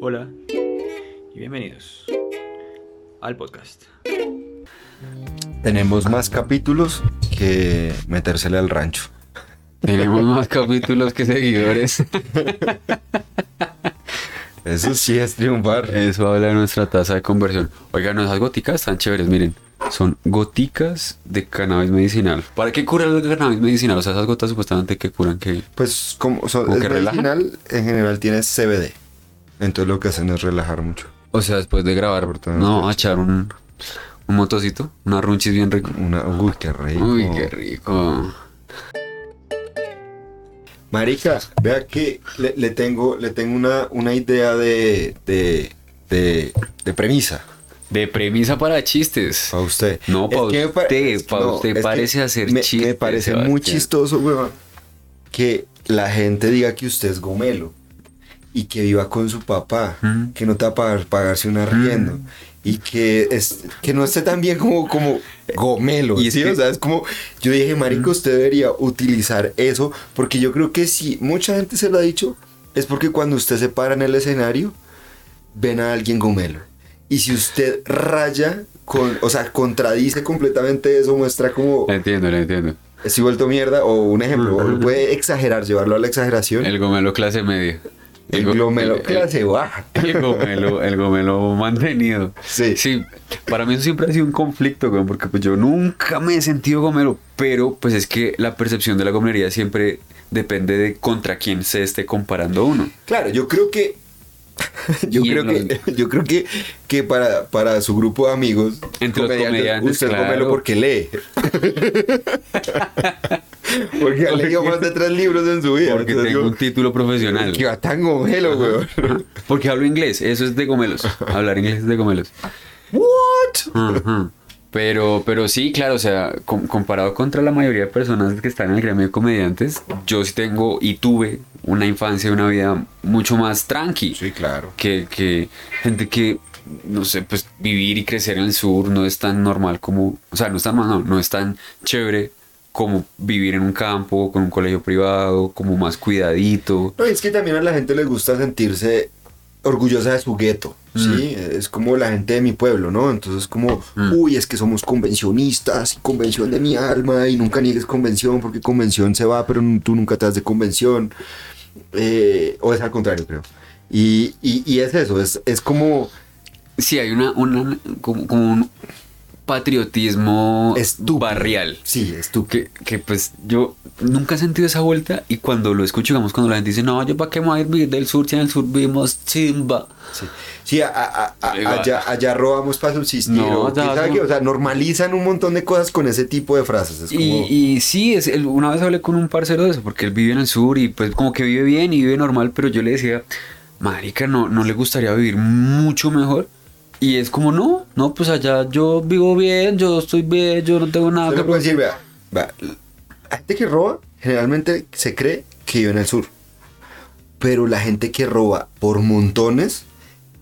Hola y bienvenidos al podcast. Tenemos más capítulos que metérsele al rancho. Tenemos más capítulos que seguidores. Eso sí es triunfar. Eso habla de nuestra tasa de conversión. Oigan, esas goticas están chéveres, miren. Son goticas de cannabis medicinal. ¿Para qué cura el cannabis medicinal? O sea, esas gotas supuestamente que curan que... Pues como son, ¿Como es que relajan? medicinal, en general tiene CBD. Entonces lo que hacen es relajar mucho. O sea, después de grabar, no, a echar un, un motocito, una runchis bien rico. Una, uy, qué rico. Uy, qué rico. Marica, vea que le, le tengo, le tengo una, una idea de, de, de, de premisa De premisa para chistes. para usted. No, pa' que me pa- usted, pa' usted es parece hacer me, chistes, Me parece muy chistoso, weón, que la gente diga que usted es gomelo y que viva con su papá, Mm. que no te va a pagar, pagarse un arriendo y que, es, que no esté tan bien como, como gomelo. Y ¿sí? que- O sea, es como, yo dije, marico, usted debería utilizar eso porque yo creo que si mucha gente se lo ha dicho, es porque cuando usted se para en el escenario, ven a alguien gomelo. Y si usted raya, con, o sea, contradice completamente eso, muestra como La entiendo, la entiendo. estoy vuelto mierda, o un ejemplo, puede exagerar, llevarlo a la exageración. El gomelo clase media. El el- clase baja. El gomelo, el gomelo mantenido. Sí. Sí, para mí eso siempre ha sido un conflicto, porque pues yo nunca me he sentido gomelo, pero pues es que la percepción de la gomería siempre depende de contra quién se esté comparando uno. Claro, yo creo que. Yo creo que, yo creo que, que para, para su grupo de amigos, Entre los comediantes, usted claro. gomelo porque lee. porque ha leído más de tres libros en su vida. Porque tengo un título profesional. Que va tan gomelo, weón. Porque hablo inglés, eso es de gomelos. Hablar inglés es de gomelos. ¿What? Pero, pero sí, claro, o sea, com- comparado contra la mayoría de personas que están en el gremio de comediantes, yo sí tengo y tuve una infancia y una vida mucho más tranqui. Sí, claro. Que, que gente que, no sé, pues vivir y crecer en el sur no es tan normal como, o sea, no es tan no, no es tan chévere como vivir en un campo, con un colegio privado, como más cuidadito. No, es que también a la gente le gusta sentirse orgullosa de su gueto, ¿sí? Es como la gente de mi pueblo, ¿no? Entonces como, Mm. uy, es que somos convencionistas y convención de mi alma y nunca niegues convención porque convención se va, pero tú nunca te das de convención. Eh, o es al contrario, creo. Y, y, y es eso, es, es como... Sí, hay una, una como, como un patriotismo Estúpido. barrial. Sí, es tú. Que, que pues yo nunca he sentido esa vuelta y cuando lo escucho, digamos, cuando la gente dice, no, yo para qué me voy a ir vivir del sur, si en el sur vivimos chimba. Sí, Sí, a- a- a- Igual. allá, allá robamos para subsistir. No, o, quién ya, sabe no. o sea, normalizan un montón de cosas con ese tipo de frases. Es como... Y, y sí, es, el- una vez hablé con un parcero de eso, porque él vive en el sur y pues como que vive bien y vive normal, pero yo le decía, marica, ¿no, no le gustaría vivir mucho mejor? Y es como, no, no, pues allá yo vivo bien, yo estoy bien, yo no tengo nada Usted que me puede decir, vea, vea, la gente que roba generalmente se cree que vive en el sur. Pero la gente que roba por montones,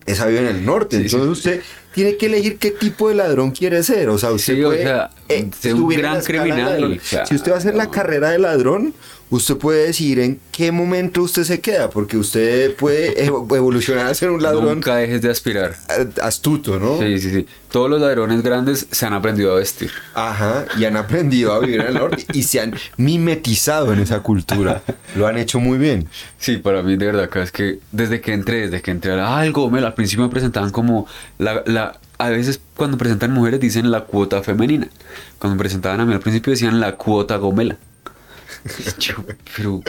esa vive en el norte. Sí, Entonces usted tiene que elegir qué tipo de ladrón quiere ser. O sea, usted Sí, o puede sea, eh, ser un gran criminal, claro. Si usted va a hacer la carrera de ladrón, usted puede decidir en qué momento usted se queda. Porque usted puede evo- evolucionar a ser un ladrón Nunca dejes de aspirar. astuto, ¿no? Sí, sí, sí. Todos los ladrones grandes se han aprendido a vestir. Ajá, y han aprendido a vivir en el norte y se han mimetizado en esa cultura. Lo han hecho muy bien. Sí, para mí de verdad acá es que desde que entré, desde que entré a algo, me al principio me presentaban como la, la a veces cuando presentan mujeres dicen la cuota femenina. Cuando presentaban a mí al principio decían la cuota gomela. Yo, pero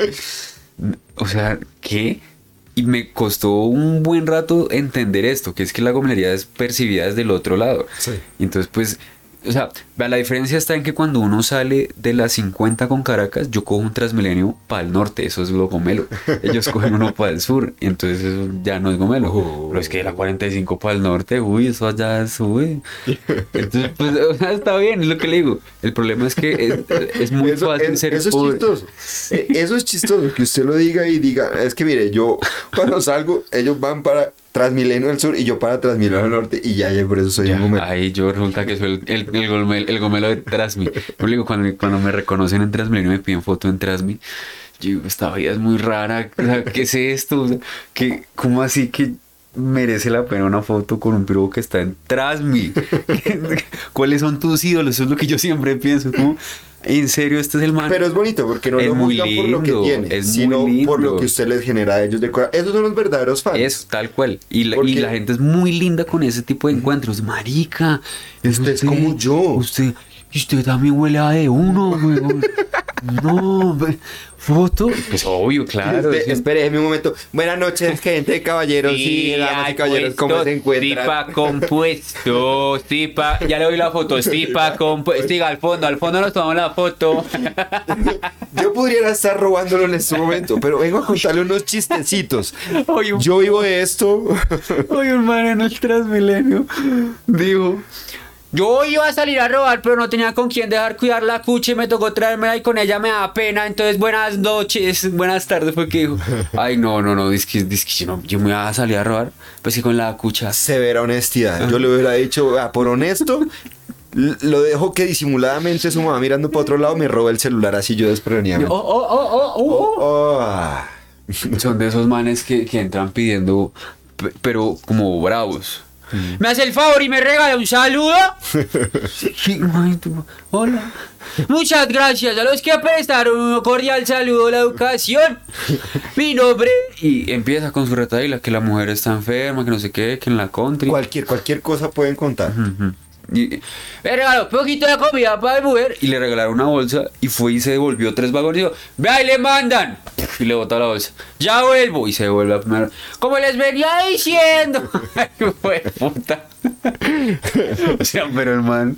o sea, ¿qué? Y me costó un buen rato entender esto, que es que la gomelería es percibida desde el otro lado. Sí. Entonces, pues, o sea, la diferencia está en que cuando uno sale de las 50 con Caracas, yo cojo un Transmilenio para el norte, eso es lo gomelo. Ellos cogen uno para el sur, y entonces eso ya no es gomelo. Oh. Pero es que la 45 para el norte, uy, eso allá es, uy. Entonces, pues, o sea, está bien, es lo que le digo. El problema es que es, es muy eso, fácil es, ser eso es pobre. chistoso. Eh, Eso es chistoso, que usted lo diga y diga, es que mire, yo cuando salgo, ellos van para Transmilenio del Sur y yo para Transmilenio del Norte y ya, ya por eso soy Ya, un gomelo. Ahí yo resulta que soy el, el, el, gomel- el gomelo de Trasmi. Yo digo, cuando, cuando me reconocen en Transmilenio y me piden foto en Trasmi, yo digo, esta vida es muy rara. ¿Qué es esto? ¿qué- ¿Cómo así que merece la pena una foto con un piro que está en Trasmi. ¿Cuáles son tus ídolos? Eso es lo que yo siempre pienso. Como, en serio, este es el man. Pero es bonito porque no Es lo muy por lo que tiene, sino por lo que usted les genera a ellos de. Esos son los verdaderos fans. Es tal cual. Y la, y Porque- la gente es muy linda con ese tipo de encuentros. Marica, es Usted es como yo. Usted, usted también huele a de uno, weón. no, foto. Pues obvio, claro. Espe- sí. espere un momento. Buenas noches, gente de caballeros y damas y caballeros. ¿Cómo se encuentran? Tipa compuesto, tipa, ya le doy la foto, tipa compuesto, siga al fondo, al fondo nos tomamos la foto. Yo pudiera estar robándolo en este momento, pero vengo a contarle unos chistecitos. Oye, un- Yo vivo de esto. Hoy un man en el Transmilenio dijo, yo iba a salir a robar, pero no tenía con quién dejar cuidar la cucha y me tocó traérmela y con ella me da pena. Entonces, buenas noches, buenas tardes, fue que dijo, ay, no, no, no, es que, es que yo, no, yo me voy a salir a robar, pues sí con la cucha. Severa honestidad. Yo le hubiera dicho, ah, por honesto, lo dejo que disimuladamente su mamá mirando para otro lado me roba el celular así yo Oh, despreveniamente. oh, oh, oh, oh, oh. Oh, ah. Son de esos manes que, que entran pidiendo, pe- pero como bravos. ¿Me hace el favor y me regala un saludo? Sí, ay, tú- Hola. Muchas gracias a los que prestaron un cordial saludo a la educación. Mi nombre. Y empieza con su retaíla que la mujer está enferma, que no sé qué, que en la country. Cualquier, cualquier cosa pueden contar. Ujú. Y me regaló poquito de comida para mujer y le regalaron una bolsa y fue y se devolvió tres vagones y dijo, vea y le mandan y le bota la bolsa, ya vuelvo y se devuelve a primero, como les venía diciendo, Ay, puta. o sea, pero el man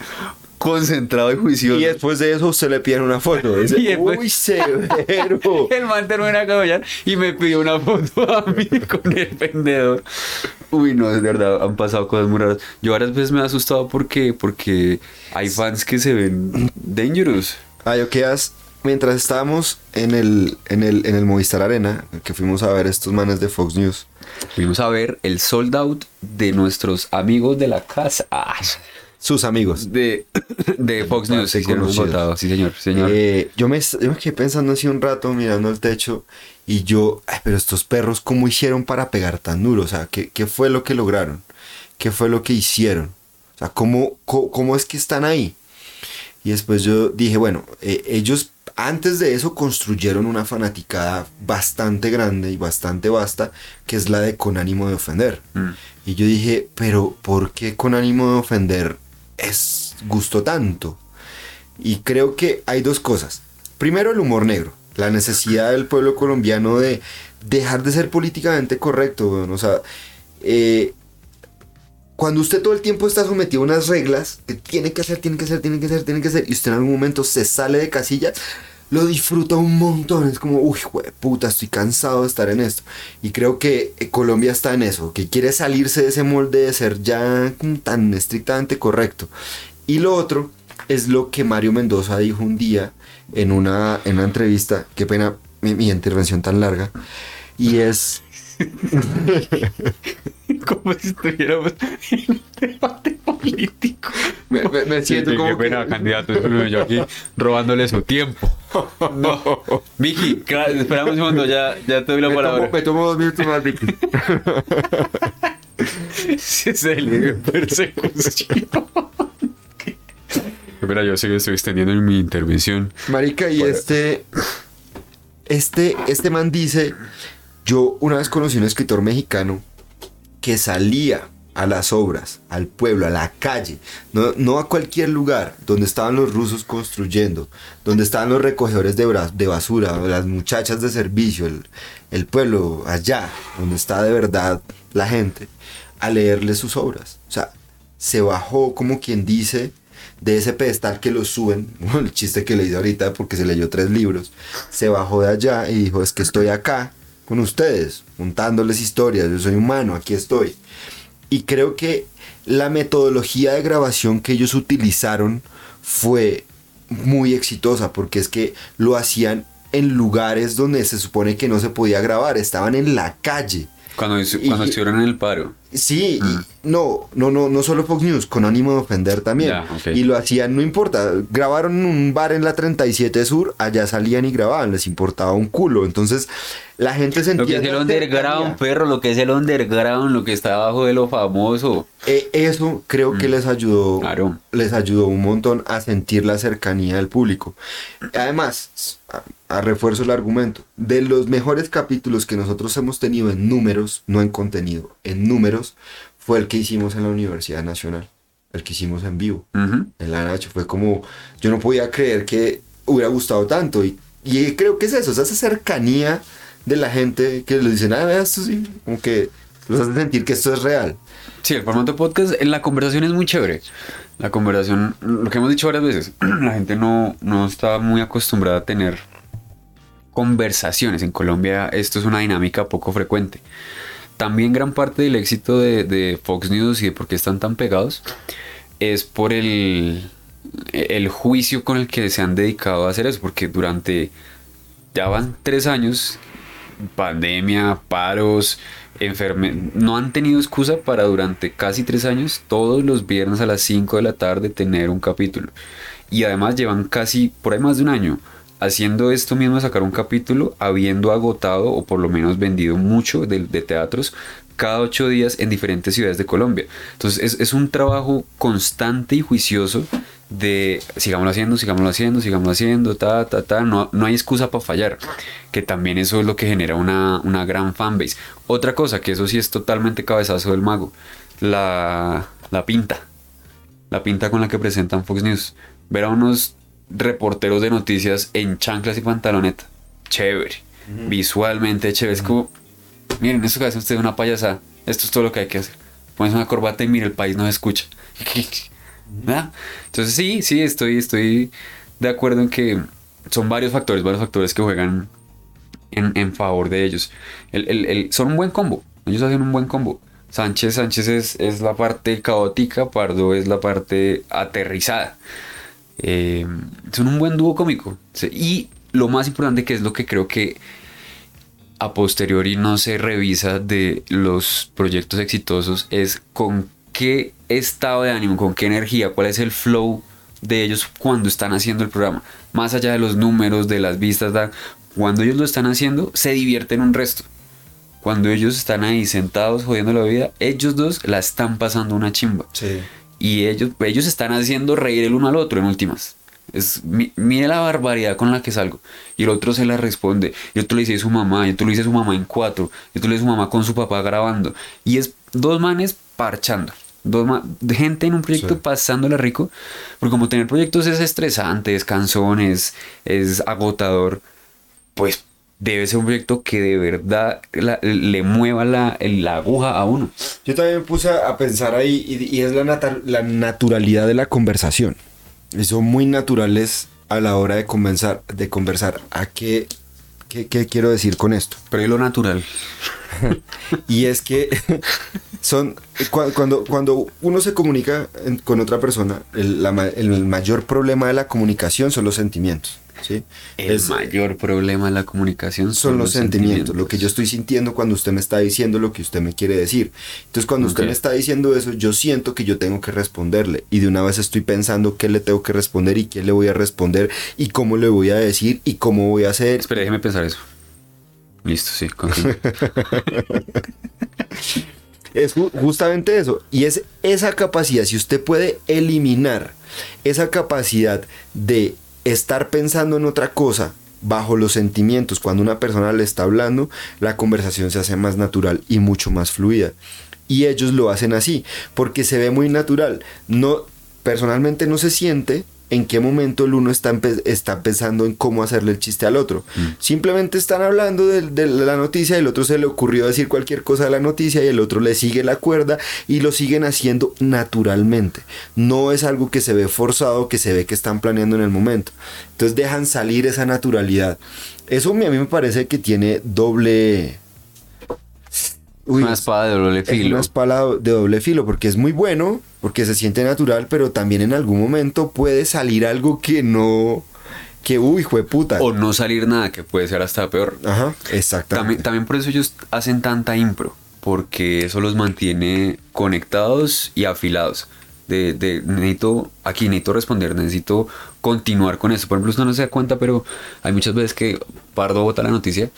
concentrado y juicioso. Y después de eso usted le pide una foto. Dice, Y después- Uy, severo. El man termina de y me pidió una foto a mí con el vendedor. Uy, no, es verdad, han pasado cosas muy raras. Yo varias veces me he asustado porque, porque hay fans que se ven dangerous. Ah, yo quedas. Mientras estábamos en el, en, el, en el Movistar Arena, que fuimos a ver estos manes de Fox News, Fuimos a ver el sold out de nuestros amigos de la casa. Sus amigos. de, de Fox News. Sí, hicieron votado. Sí, señor. señor. Eh, yo, me, yo me quedé pensando así un rato mirando al techo y yo, ay, pero estos perros, ¿cómo hicieron para pegar tan duro? O sea, ¿qué, qué fue lo que lograron? ¿Qué fue lo que hicieron? O sea, ¿cómo, cómo, cómo es que están ahí? Y después yo dije, bueno, eh, ellos antes de eso construyeron una fanaticada bastante grande y bastante vasta, que es la de con ánimo de ofender. Mm. Y yo dije, pero ¿por qué con ánimo de ofender es gusto tanto? Y creo que hay dos cosas. Primero, el humor negro. La necesidad del pueblo colombiano de dejar de ser políticamente correcto. O sea, eh, cuando usted todo el tiempo está sometido a unas reglas que tiene que hacer, tiene que hacer, tiene que hacer, tiene que hacer, y usted en algún momento se sale de casilla, lo disfruta un montón. Es como, uy, puta, estoy cansado de estar en esto. Y creo que eh, Colombia está en eso, que quiere salirse de ese molde de ser ya tan estrictamente correcto. Y lo otro es lo que Mario Mendoza dijo un día en una, en una entrevista, qué pena mi, mi intervención tan larga, y es... Como si estuviéramos en un debate político. Me, me- me siento Sí, como qué pena, que- candidato. discúlpeme, Yo aquí robándole su tiempo. No. Vicky, claro, esperamos un segundo, ya, ya te doy la Me palabra. tomo, me tomo dos minutos más, Vicky. Sí, se le persecución. Espera, yo sé que estoy extendiendo en mi intervención. Marica, y este, este, este man dice, yo una vez conocí a un escritor mexicano que salía a las obras, al pueblo, a la calle, no, no a cualquier lugar donde estaban los rusos construyendo, donde estaban los recogedores de, basura, las muchachas de servicio, el, el pueblo allá, donde está de verdad la gente, a leerle sus obras. O sea, se bajó como quien dice de ese pedestal que lo suben, el chiste que le hice ahorita porque se leyó tres libros, se bajó de allá y dijo, es que estoy acá con ustedes, contándoles historias, yo soy humano, aquí estoy. Y creo que la metodología de grabación que ellos utilizaron fue muy exitosa porque es que lo hacían en lugares donde se supone que no se podía grabar, estaban en la calle. Cuando, Y- cuando estuvieron en el paro. Sí, y no, no, no, no solo Fox News, con ánimo de ofender también. Y lo hacían, no importa, grabaron en un bar en la 37 Sur, allá salían y grababan, les importaba un culo. Entonces, la gente sentía... Lo que es el underground, perro, lo que es el underground, lo que está abajo de lo famoso. Eh, eso creo que les ayudó, Mm. Claro. les ayudó un montón a sentir la cercanía del público. Además, a, a refuerzo el argumento, de los mejores capítulos que nosotros hemos tenido en números, no en contenido, en números, fue el que hicimos en la Universidad Nacional, el que hicimos en vivo, Ujú. en la Nacho. Fue como, yo no podía creer que hubiera gustado tanto. Y, y creo que es eso, es esa cercanía de la gente que les dicen, ah, esto sí, como que los hace sentir que esto es real. Sí, el formato podcast en la conversación es muy chévere. La conversación, lo que hemos dicho varias veces, la gente no, no está muy acostumbrada a tener conversaciones. En Colombia esto es una dinámica poco frecuente. También gran parte del éxito de, Fox News y de por qué están tan pegados es por el, el juicio con el que se han dedicado a hacer eso. Porque durante, ya van tres años, pandemia, paros, enferme, no han tenido excusa para durante casi tres años, todos los viernes a las 5 de la tarde, tener un capítulo. Y además llevan casi, por ahí más de un año, haciendo esto mismo, sacar un capítulo, habiendo agotado o por lo menos vendido mucho de, teatros cada ocho días en diferentes ciudades de Colombia. Entonces es, es un trabajo constante y juicioso de sigámoslo haciendo, sigámoslo haciendo, sigámoslo haciendo, ta, ta, ta, no, no hay excusa para fallar, que también eso es lo que genera una, una gran fanbase. Otra cosa, que eso sí es totalmente cabezazo del mago, la, la pinta, la pinta con la que presentan Fox News. Ver a unos reporteros de noticias en chanclas y pantaloneta, chévere, visualmente chévere, es como, miren, esto que hace usted una payasada, esto es todo lo que hay que hacer. Pones una corbata y mira, el país no escucha. ¿Verdad? Entonces sí, sí, estoy, estoy de acuerdo en que son varios factores, varios factores que juegan en, en favor de ellos. El- el- el- son un buen combo, ellos hacen un buen combo. Sánchez, Sánchez es, es la parte caótica, Pardo es la parte aterrizada. Eh, son un buen dúo cómico. Y lo más importante que es lo que creo que a posteriori no se revisa de los proyectos exitosos es con qué estado de ánimo, con qué energía, cuál es el flow de ellos cuando están haciendo el programa. Más allá de los números, de las vistas, cuando ellos lo están haciendo, se divierten un resto. Cuando ellos están ahí sentados jodiendo la vida, ellos dos la están pasando una chimba. Sí. Y ellos, ellos están haciendo reír el uno al otro en últimas. Es, mi- mire la barbaridad con la que salgo. Y el otro se la responde. Y otro le dice a su mamá. Y otro le dice a su mamá en cuatro. Y otro le dice a su mamá con su papá grabando. Y es dos manes parchando. Dos gente en un proyecto Sí. pasándola rico. Porque como tener proyectos es estresante, es cansón, es, es agotador. Pues debe ser un proyecto que de verdad la- le mueva la, la aguja a uno. Yo también me puse a pensar ahí y, y es la, nata- la naturalidad de la conversación. Y son muy naturales a la hora de conversar. De conversar. ¿A qué, qué, qué quiero decir con esto? Pero es lo natural. Y es que son cu- cuando, cuando uno se comunica con otra persona, el, el mayor problema de la comunicación son los sentimientos. ¿Sí? El Es- mayor problema de la comunicación son los sentimientos, lo que yo estoy sintiendo cuando usted me está diciendo lo que usted me quiere decir. Entonces, cuando usted me está diciendo eso, yo siento que yo tengo que responderle y de una vez estoy pensando qué le tengo que responder y qué le voy a responder y cómo le voy a decir y cómo voy a hacer. Espera, déjeme pensar eso. Listo, sí. Es ju- justamente eso. Y es esa capacidad, si usted puede eliminar esa capacidad de estar pensando en otra cosa bajo los sentimientos cuando una persona le está hablando, la conversación se hace más natural y mucho más fluida. Y ellos lo hacen así, porque se ve muy natural. No, personalmente no se siente en qué momento el uno está, está pensando en cómo hacerle el chiste al otro. Simplemente están hablando de, de la noticia el otro se le ocurrió decir cualquier cosa de la noticia y el otro le sigue la cuerda y lo siguen haciendo naturalmente. No es algo que se ve forzado, que se ve que están planeando en el momento. Entonces dejan salir esa naturalidad. Eso a mí me parece que tiene doble... Uy, Una espada de doble es filo. una espada de doble filo porque es muy bueno, porque se siente natural, pero también en algún momento puede salir algo que no, que uy, hijo de puta. O no salir nada, que puede ser hasta peor. Ajá, exactamente. También, también por eso ellos hacen tanta impro. porque eso los mantiene conectados y afilados. De, de, necesito, aquí necesito responder, necesito continuar con eso. Por ejemplo, usted no se da cuenta, pero hay muchas veces que Pardo vota la noticia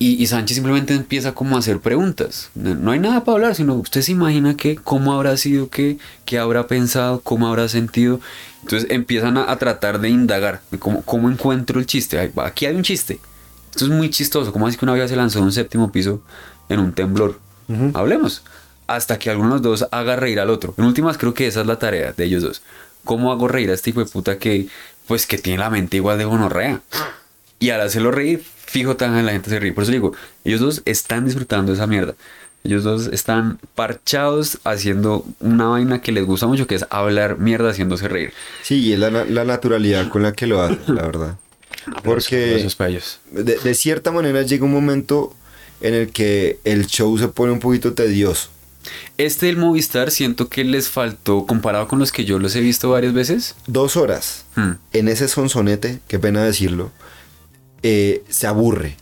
y, y Sánchez simplemente empieza como a hacer preguntas. No, no hay nada para hablar, sino usted se imagina que cómo habrá sido, qué, qué habrá pensado, cómo habrá sentido. Entonces empiezan a, a tratar de indagar, de cómo, cómo encuentro el chiste. Aquí hay un chiste. Esto es muy chistoso. ¿Cómo así que una vez se lanzó de un séptimo piso en un temblor? Hablemos. Hasta que alguno de los dos haga reír al otro. En últimas, creo que esa es la tarea de ellos dos. ¿Cómo hago reír a este hijo de puta que, pues, que tiene la mente igual de gonorrea? Y al hacerlo reír, fijo tan la gente se ríe. Por eso digo, ellos dos están disfrutando de esa mierda. Ellos dos están parchados haciendo una vaina que les gusta mucho, que es hablar mierda haciéndose reír. Sí, y es la, la naturalidad con la que lo hacen, la verdad. Porque de, de cierta manera llega un momento en el que el show se pone un poquito tedioso. Este del Movistar siento que les faltó, comparado con los que yo los he visto varias veces. Dos horas hmm, en ese sonsonete, qué pena decirlo, eh, se aburre.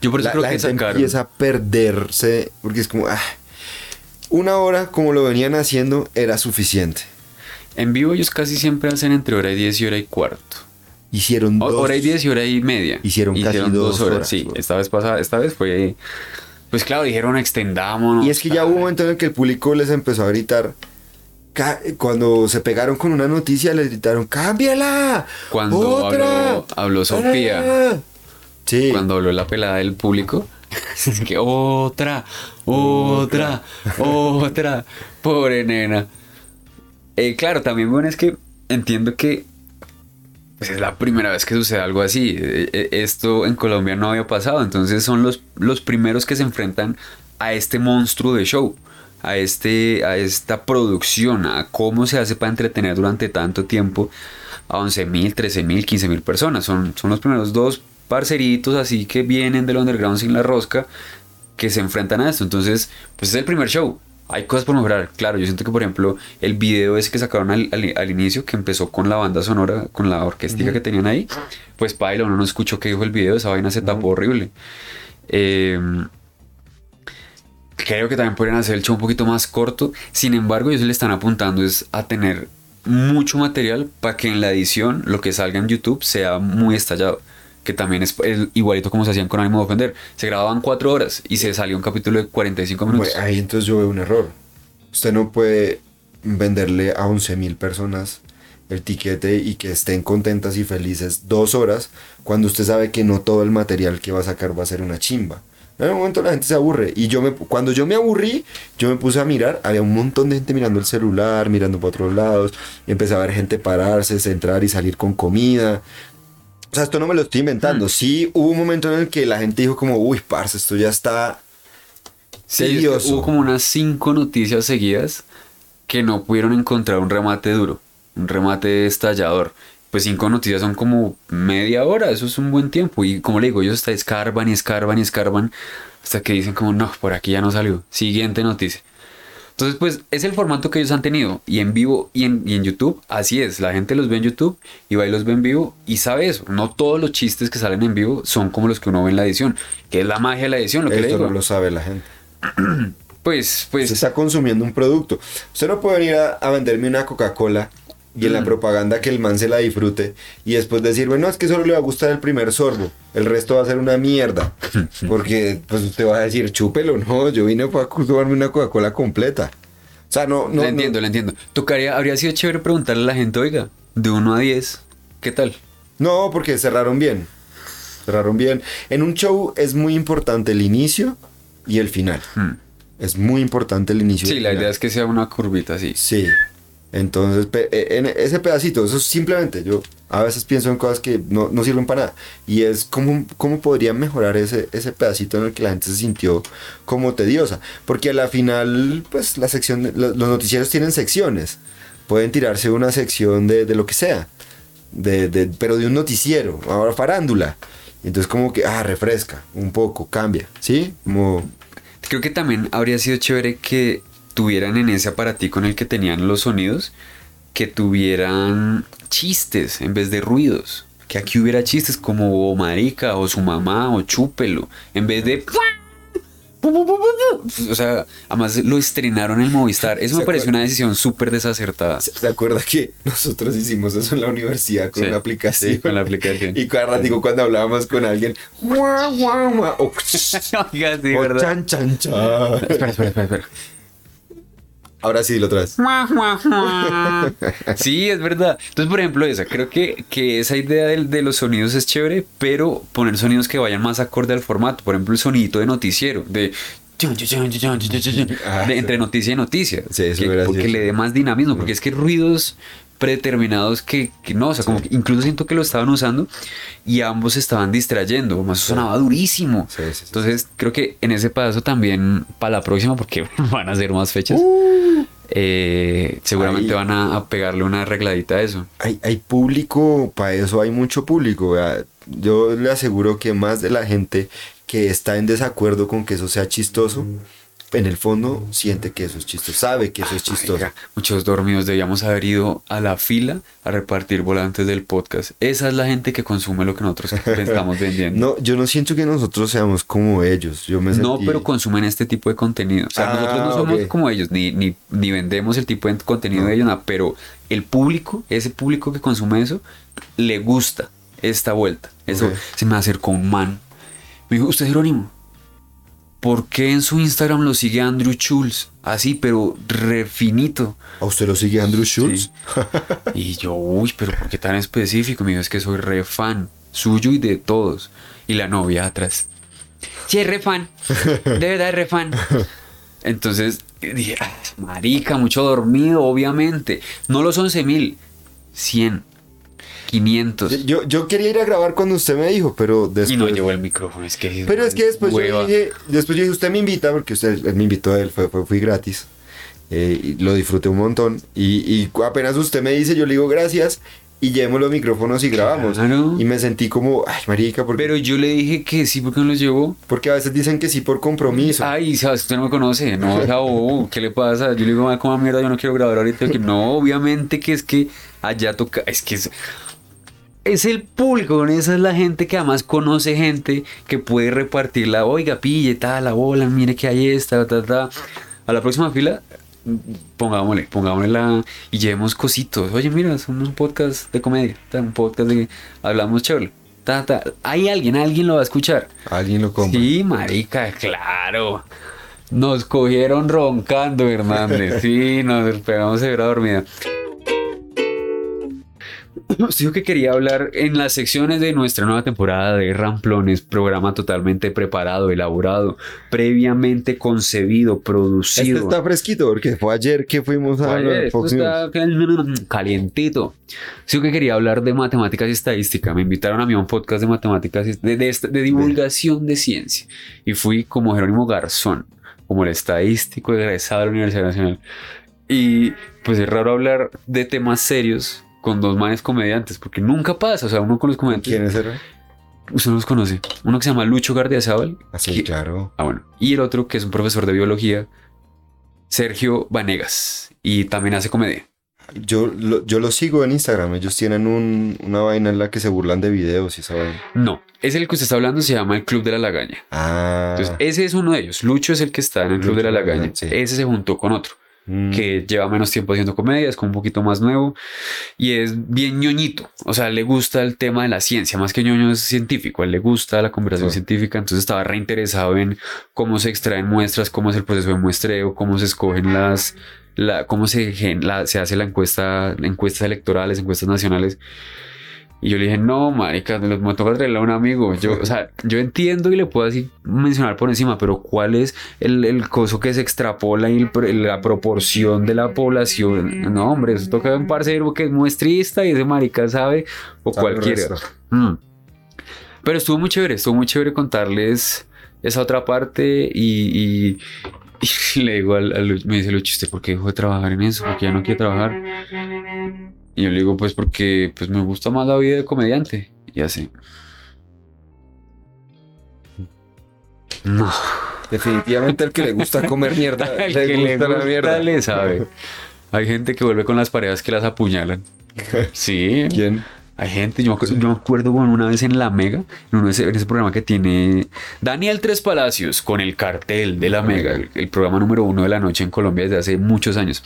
Yo por eso la, creo la que gente sacaron. empieza a perderse porque es como ah, una hora como lo venían haciendo era suficiente En vivo ellos casi siempre hacen entre hora y 10 y hora y cuarto. hicieron dos hora y 10 y hora y media. Hicieron casi dos horas, Sí, esta vez pasada, esta vez fue. Pues claro, dijeron extendámonos. y es que ya hubo un momento en el que el público les empezó a gritar cuando se pegaron con una noticia les gritaron cámbiala Cuando otra habló- habló Sofía. Ah". sí Cuando habló la pelada del público. Que otra, otra, otra. Pobre nena. Eh, claro, también bueno es que entiendo que pues, es la primera vez que sucede algo así. Eh, eh, Esto en Colombia no había pasado. Entonces son los, los primeros que se enfrentan a este monstruo de show. A, este, a esta producción. A cómo se hace para entretener durante tanto tiempo a 11 mil, 13 mil, 15 mil personas. Son, son los primeros dos parceritos así que vienen del underground sin la rosca que se enfrentan a esto. Entonces, pues es el primer show. Hay cosas por mejorar. Claro, yo siento que, por ejemplo, el video ese que sacaron al, al- al inicio, que empezó con la banda sonora, con la orquestica que tenían ahí, pues paila, uno no escuchó qué dijo el video, esa vaina se tapó horrible. Eh, creo que también podrían hacer el show un poquito más corto. Sin embargo, ellos le están apuntando es a tener mucho material para que en la edición lo que salga en YouTube sea muy estallado. Que también es, es igualito como se hacían con ánimo de ofender. Se grababan cuatro horas y se salió un capítulo de 45 minutos. Bueno, ahí entonces yo veo un error usted no puede venderle a 11 mil personas el tiquete y que estén contentas y felices dos horas cuando usted sabe que no todo el material que va a sacar va a ser una chimba. En un momento la gente se aburre y yo me cuando yo me aburrí, yo me puse a mirar, había un montón de gente mirando el celular, mirando para otros lados, y empecé a ver gente pararse, entrar y salir con comida. O sea, esto no me lo estoy inventando. Sí, hubo un momento en el que la gente dijo como, uy, parce, esto ya está Sí, es que tedioso. hubo como unas cinco noticias seguidas que no pudieron encontrar un remate duro, un remate estallador. Pues cinco noticias son como media hora, eso es un buen tiempo. Y como le digo, ellos hasta escarban y escarban y escarban hasta que dicen como, no, por aquí ya no salió. Siguiente noticia. Entonces, pues es el formato que ellos han tenido. Y en vivo y en, y en YouTube, así es. La gente los ve en YouTube y va y los ve en vivo y sabe eso. No todos los chistes que salen en vivo son como los que uno ve en la edición. Que es la magia de la edición, lo que le Esto digo. no lo sabe la gente. Pues, pues. Usted está consumiendo un producto. Usted no puede venir a, a venderme una Coca-Cola y en la propaganda que el man se la disfrute y después decir, bueno, es que solo le va a gustar el primer sorbo, el resto va a ser una mierda. Porque pues usted va a decir, chúpelo, no, yo vine para tomarme una Coca-Cola completa. O sea, no, no. le entiendo, no, le entiendo. Tocaría, habría sido chévere preguntarle a la gente, oiga, de 1 a 10, ¿qué tal? No, porque cerraron bien. Cerraron bien. En un show es muy importante el inicio y el final. Hmm. Es muy importante el inicio. y Sí, el la final. idea es que sea una curvita así. Sí. Entonces, eh, en ese pedacito, eso es simplemente, yo a veces pienso en cosas que no, no sirven para nada. Y es cómo, cómo podrían mejorar ese, ese pedacito en el que la gente se sintió como tediosa. Porque a la final, pues la sección, los noticieros tienen secciones. Pueden tirarse una sección de, de lo que sea. De, de- pero de un noticiero, ahora farándula. Entonces como que, ah, refresca un poco, cambia. ¿Sí? Como... Creo que también habría sido chévere que tuvieran en ese aparatico en el que tenían los sonidos, que tuvieran chistes en vez de ruidos. Que aquí hubiera chistes como o marica o su mamá o chúpelo, en vez de... O sea, además lo estrenaron en Movistar. Eso ¿Se me pareció una decisión súper desacertada. ¿Se acuerda que nosotros hicimos eso en la universidad con Sí, una aplicación? sí, con la aplicación. Y cada ratico cuando hablábamos con alguien, guau, guau, guau, o, chan, chan, chan. Espera, espera, espera, espera. Ahora sí, lo traes. Sí, es verdad. Entonces, por ejemplo, esa, creo que, que esa idea del- de, los sonidos es chévere, pero poner sonidos que vayan más acorde al formato. Por ejemplo, el sonidito de noticiero, de, de entre noticia y noticia. Sí, eso que, porque le dé más dinamismo, porque es que ruidos predeterminados que, que no, o sea, como que incluso siento que lo estaban usando y ambos se estaban distrayendo, más sonaba durísimo. Sí, sí, sí. Entonces, creo que en ese pedazo también para la próxima, porque van a ser más fechas, eh, seguramente van a, a pegarle una arregladita a eso. Hay, hay público, para eso hay mucho público. Yo le aseguro que más de la gente que está en desacuerdo con que eso sea chistoso, en el fondo siente que eso es chistoso, sabe que eso es chistoso. Oiga, muchos dormidos debíamos haber ido a la fila a repartir volantes del podcast. Esa es la gente que consume lo que nosotros estamos vendiendo. No, yo no siento que nosotros seamos como ellos. Yo me No, sentí- pero consumen este tipo de contenido. O sea, Ah, nosotros no somos como ellos, ni, ni, ni vendemos el tipo de contenido de ellos, nada, pero el público, ese público que consume eso, le gusta esta vuelta. Eso se me acercó un man. Me dijo, ¿usted es Jerónimo? ¿Por qué en su Instagram lo sigue Andrew Schulz? Así, pero refinito. ¿A usted lo sigue Andrew Schultz? Y yo, uy, pero ¿por qué tan específico? Me dijo, es que soy re fan suyo y de todos. Y la novia atrás. Sí, es re fan. De verdad es re fan. Entonces dije, "Ah, marica, mucho dormido, obviamente. No los 11 mil, 100, 500. Yo, yo quería ir a grabar cuando usted me dijo, pero después... y no llevó el micrófono, es que... Pero es que después hueva. yo dije, después yo dije, usted me invita, porque usted él me invitó a él, fue, fue- fui gratis. eh, y lo disfruté un montón. Y, y apenas usted me dice, yo le digo gracias. Y llevemos los micrófonos y grabamos. Claro. Y me sentí como, ay, marica, porque, Pero yo le dije que sí, porque no los llevó. porque a veces dicen que sí por compromiso. Ay, sabes, usted no me conoce, no, o sea, oh, ¿qué le pasa? Yo le digo, "Ah, ¿cómo mierda? Yo no quiero grabar ahorita. No, obviamente que es que allá toca, es que es, es el ¿no? esa es la gente que además conoce gente que puede repartirla, oiga, pille, tal, la bola, mire que hay esta, ta, ta. A la próxima fila, pongámosle, pongámosle la, y llevemos cositos. Oye, mira, somos un podcast de comedia, un podcast de, hablamos chévere. Ta, ta. Hay alguien, alguien lo va a escuchar. Alguien lo compra. Sí, marica, claro. Nos cogieron roncando, Hernández. Sí, nos pegamos de vera dormida. Digo que quería hablar en las secciones de nuestra nueva temporada de Ramplones, programa totalmente preparado, elaborado, previamente concebido, Este producido. está fresquito, porque fue ayer que fuimos a esto Fox News. está calientito. Sí que quería hablar de matemáticas y estadística. Me invitaron a mí a un podcast de matemáticas, y- de, de, de divulgación de ciencia. Y fui como Jerónimo Garzón, como el estadístico egresado de la Universidad Nacional. Y pues es raro hablar de temas serios con dos manes comediantes, porque nunca pasa. O sea, uno con los comediantes. ¿Quién es el? Usted no los conoce. Uno que se llama Lucho Gardiazabal. Así, que- claro. Ah, bueno. Y el otro que es un profesor de biología, Sergio Vanegas. Y también hace comedia. Yo lo, yo lo sigo en Instagram. Ellos tienen un- una vaina en la que se burlan de videos y esa vaina. No, es el que usted está hablando, se llama el Club de la Lagaña. Ah. Entonces, ese es uno de ellos. Lucho es el que está en el Club Lucho de la Lagaña. Lagaña, sí. Ese se juntó con otro, mm, que lleva menos tiempo haciendo comedia, es como un poquito más nuevo y es bien ñoñito. O sea, le gusta el tema de la ciencia, más que ñoño es científico, a él le gusta la conversación Sí. científica, entonces estaba reinteresado en cómo se extraen muestras, cómo es el proceso de muestreo, cómo se escogen las, la, cómo se, la- se hace la encuesta, encuestas electorales, encuestas nacionales. Y yo le dije, no, marica, me toca traerle a un amigo. Yo, o sea, yo entiendo y le puedo así mencionar por encima, pero ¿cuál es el, el coso que se extrapola y el la proporción de la población? No, hombre, eso toca a un parcero que es muestrista y ese marica sabe, o sabe cualquiera. Mm. Pero estuvo muy chévere, estuvo muy chévere contarles esa otra parte y, y- y le digo al, al me dice Lucho, ¿usted por qué dejó de trabajar en eso? Porque ya no quiere trabajar. Y yo le digo, pues porque pues me gusta más la vida de comediante. Y así. No. Definitivamente el que le gusta comer mierda. El le que gusta le la gusta mierda. le sabe. Hay gente que vuelve con las parejas que las apuñalan. Sí. ¿Quién? Hay gente, yo me acuerdo, yo me acuerdo bueno, una vez en La Mega, en, uno de ese, en ese programa que tiene Daniel Tres Palacios con el cartel de La Mega, el, el programa número uno de la noche en Colombia desde hace muchos años.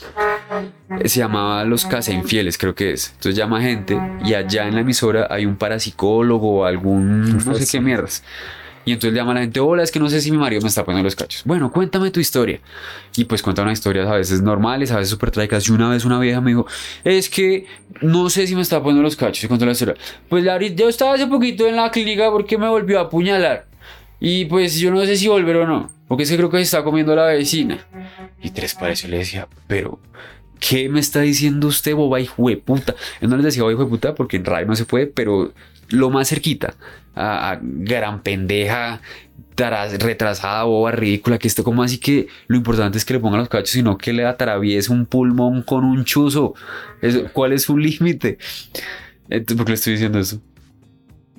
Eh, Se llamaba Los Casa Infieles, creo que es. Entonces llama gente y allá en la emisora hay un parapsicólogo o algún no sé qué mierdas. Y entonces llama a la gente, hola, es que no sé si mi marido me está poniendo los cachos. Bueno, cuéntame tu historia. Y pues cuenta unas historias a veces normales, a veces súper trágicas. Y una vez una vieja me dijo, es que no sé si me está poniendo los cachos. Y contó la historia. Pues la, yo estaba hace poquito en la clínica porque me volvió a apuñalar. Y pues yo no sé si volver o no. Porque es que creo que se está comiendo la vecina. Y tres pareció le decía, pero ¿qué me está diciendo usted, boba hijo de puta? Él no les decía boba porque en radio no se puede, pero lo más cerquita a, gran pendeja, taras- retrasada, boba, ridícula, que esto como así que lo importante es que le pongan los cachos, sino que le atraviese un pulmón con un chuzo. ¿Cuál es su límite? ¿Por qué le estoy diciendo eso?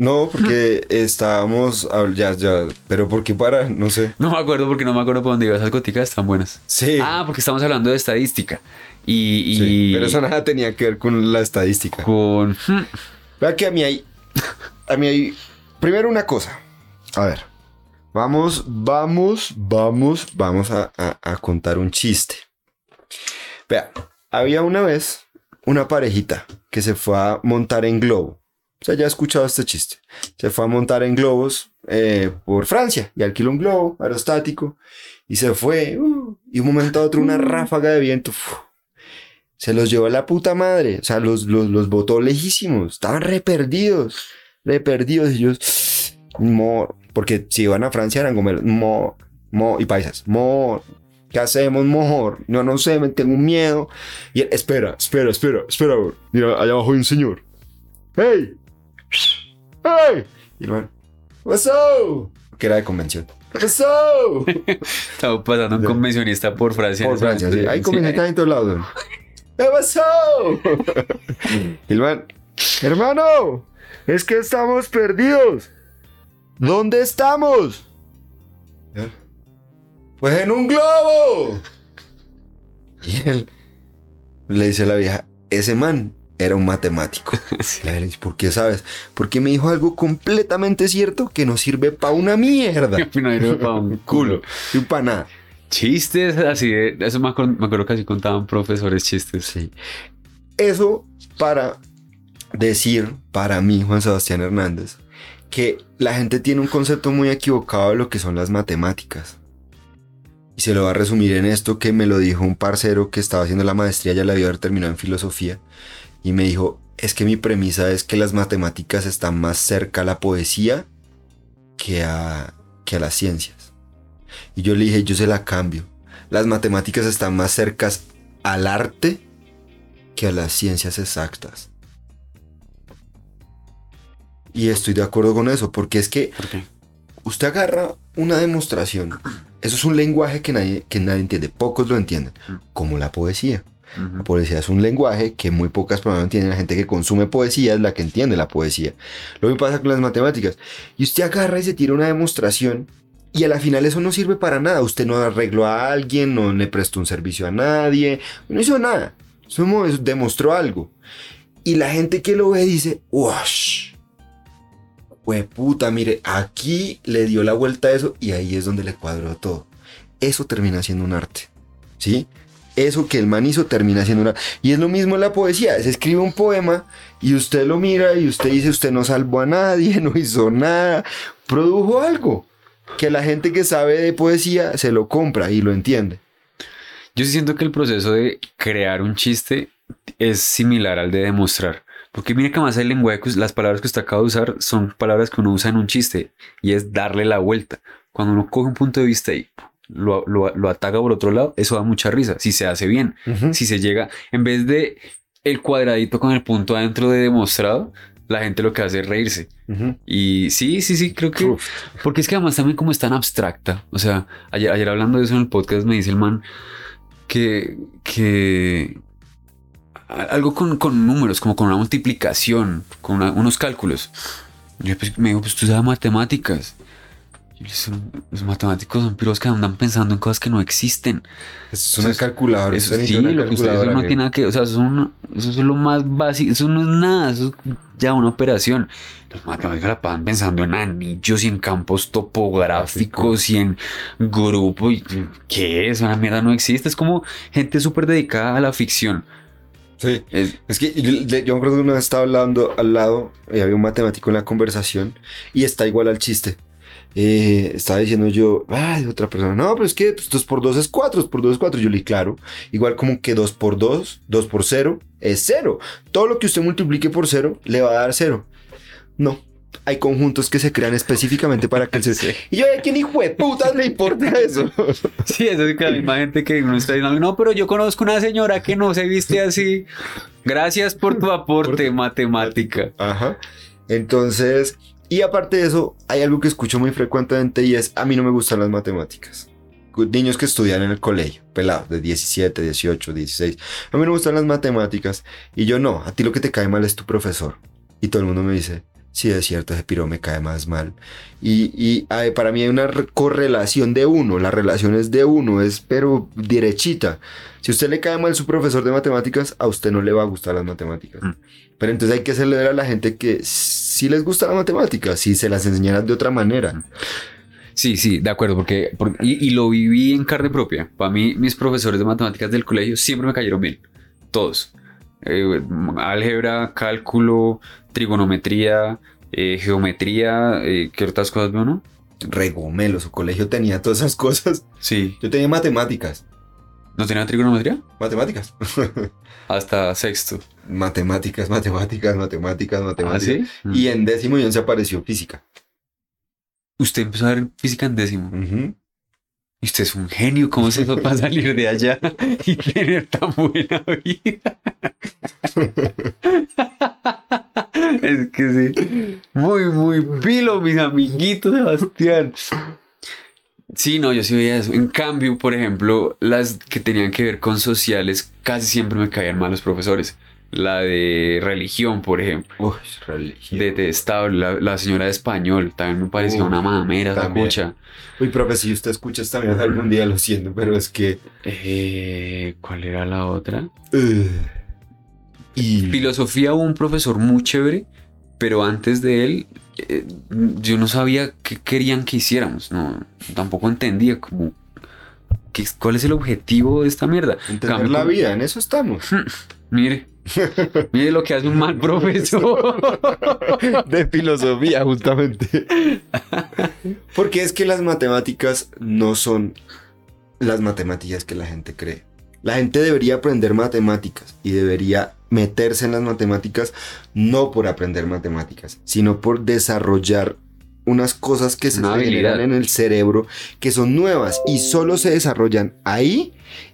No, porque estábamos. Ya, ya. Pero ¿por qué para? No sé. No me acuerdo porque no me acuerdo por dónde iba. Esas goticas están buenas. Sí. Ah, porque estamos hablando de estadística. Y, y sí, Pero eso nada tenía que ver con la estadística. con... Vea que a mí hay. A mí hay. Primero una cosa. A ver. Vamos, vamos, vamos, vamos a, a- a contar un chiste. Vea, había una vez una parejita que se fue a montar en globo. O sea, ya he escuchado este chiste. Se fue a montar en globos eh, por Francia y alquiló un globo aerostático y se fue. uh, y un momento a otro una ráfaga de viento. uf, se los llevó a la puta madre. O sea, los, los, los botó lejísimos. Estaban re perdidos. Re perdidos. Y ellos, mo, porque si iban a Francia eran gomelos. Mo, mo, y paisas. Mo, ¿qué hacemos, mejor? No, no sé, me tengo miedo. Y él, espera, espera, espera, espera. bro. Mira, allá abajo hay un señor. ¡Hey! ¡Hey! Y man, ¿What's up? Que era de convención. ¿What's up? Estaba pasando un convencionista por Francia. Por Francia, sí. Hay convencionistas en todos lados. ¿Qué pasó? Y hermano, es que estamos perdidos. ¿Dónde estamos? Pues en un globo. Y él le dice a la vieja, ese man era un matemático. Sí. ¿por qué sabes? Porque me dijo algo completamente cierto que no sirve para una mierda. No sirve pa' un culo. Y para nada. Chistes así de... Eso me acuerdo, me acuerdo que así contaban profesores chistes. Sí. Eso para decir, para mí, Juan Sebastián Hernández, que la gente tiene un concepto muy equivocado de lo que son las matemáticas. Y se lo va a resumir en esto que me lo dijo un parcero que estaba haciendo la maestría, ya la había terminado en filosofía, y me dijo, es que mi premisa es que las matemáticas están más cerca a la poesía que a, que a las ciencias. Y yo le dije, yo se la cambio. Las matemáticas están más cercas al arte que a las ciencias exactas. Y estoy de acuerdo con eso, porque es que usted agarra una demostración. Eso es un lenguaje que nadie, que nadie entiende, pocos lo entienden, como la poesía. La poesía es un lenguaje que muy pocas personas entienden. La gente que consume poesía es la que entiende la poesía. Lo mismo pasa con las matemáticas. Y usted agarra y se tira una demostración y a la final eso no sirve para nada. Usted no arregló a alguien, no le prestó un servicio a nadie, no hizo nada. Solo demostró algo. Y la gente que lo ve dice, ¡wash! puta, mire, aquí le dio la vuelta a eso y ahí es donde le cuadró todo. Eso termina siendo un arte. ¿Sí? Eso que el man hizo termina siendo una... Y es lo mismo en la poesía. Se escribe un poema y usted lo mira y usted dice, usted no salvó a nadie, no hizo nada, produjo algo. Que la gente que sabe de poesía se lo compra y lo entiende. Yo sí siento que el proceso de crear un chiste es similar al de demostrar. Porque mire que más el lenguaje, las palabras que usted acaba de usar son palabras que uno usa en un chiste y es darle la vuelta. Cuando uno coge un punto de vista y lo, lo, lo ataca por otro lado, eso da mucha risa, si se hace bien. Si se llega, en vez de el cuadradito con el punto adentro de demostrado, la gente lo que hace es reírse. Y sí, sí, sí, creo que... Uf. Porque es que además también como es tan abstracta. O sea, ayer, ayer hablando de eso en el podcast me dice el man que... que algo con, con números, como con una multiplicación, con una- unos cálculos. Yo pues, me dijo, pues tú sabes matemáticas. Los, matemáticos son piros que andan pensando en cosas que no existen. Es una Eso es- calculadora. Eso sí, una lo que ustedes calculadora, no amigo. tiene nada que, o sea, eso es, eso es lo más básico, eso no es nada, eso es ya una operación. Los matemáticos la pasan pensando en anillos y en campos topográficos y en grupo y ¿qué es? Una mierda no existe, es como gente súper dedicada a la ficción. Sí. Es- Es que yo, yo me acuerdo que una vez estaba hablando al lado y había un matemático en la conversación y está igual al chiste. Eh, estaba diciendo yo, ay, otra persona, no, pero es que pues, 2 por 2 es 4, 2 por 2 es 4. Yo le dije, claro, igual como que 2 por 2, 2 por 0 es 0. Todo lo que usted multiplique por 0 le va a dar 0. No, hay conjuntos que se crean específicamente para que el 0. Y yo, ¿a quién hijo de putas le importa eso? Sí, eso es que la misma gente que uno está diciendo, no, pero yo conozco una señora que no se viste así. Gracias por tu aporte, matemática. Ajá. Entonces, y aparte de eso, hay algo que escucho muy frecuentemente y es, a mí no me gustan las matemáticas. Niños que estudian en el colegio, pelados de 17, 18, 16. A mí no me gustan las matemáticas. Y yo no, a ti lo que te cae mal es tu profesor. Y todo el mundo me dice, sí, es cierto, ese piro me cae más mal. Y, y ay, para mí hay una re- correlación de uno, la relación es de uno, es pero derechita. Si a usted le cae mal su profesor de matemáticas, a usted no le va a gustar las matemáticas. Mm. Pero entonces hay que hacerle ver a la gente que sí les gusta la matemática, si se las enseñaran de otra manera. Sí, sí, de acuerdo, porque, por- y, y lo viví en carne propia. Para mí, mis profesores de matemáticas del colegio siempre me cayeron bien. Todos. Eh, álgebra, cálculo, trigonometría, eh, geometría, eh, ¿qué otras cosas veo, no? Regomelo, su colegio tenía todas esas cosas. Sí. Yo tenía matemáticas. ¿No tenía trigonometría? Matemáticas. Hasta sexto. matemáticas, matemáticas, matemáticas, ¿Ah, matemáticas. sí? Mm. Y en décimo y once apareció física. Usted empezó a ver física en décimo. Y usted es un genio. ¿Cómo se hizo para salir de allá y tener tan buena vida? es que sí. Muy, muy pilo, mis amiguitos, Sebastián. Sí, no, yo sí veía eso. En cambio, por ejemplo, las que tenían que ver con sociales, casi siempre me caían mal los profesores. La de religión, por ejemplo. Uy, religión. Detestable. La, la señora de español también me parecía una mamera, esa cucha. Uy, profe, si usted escucha esta mierda algún día, lo siento, pero es que... Eh, ¿Cuál era la otra? uh, y... Filosofía hubo un profesor muy chévere, pero antes de él eh, yo no sabía qué querían que hiciéramos. No, tampoco entendía como qué- cuál es el objetivo de esta mierda. Entender Cambio la vida, en eso estamos. Mire, mire lo que hace un mal profesor. de filosofía, justamente. Porque es que las matemáticas no son las matemáticas que la gente cree. La gente debería aprender matemáticas y debería meterse en las matemáticas no por aprender matemáticas, sino por desarrollar unas cosas que se generan en el cerebro que son nuevas y solo se desarrollan ahí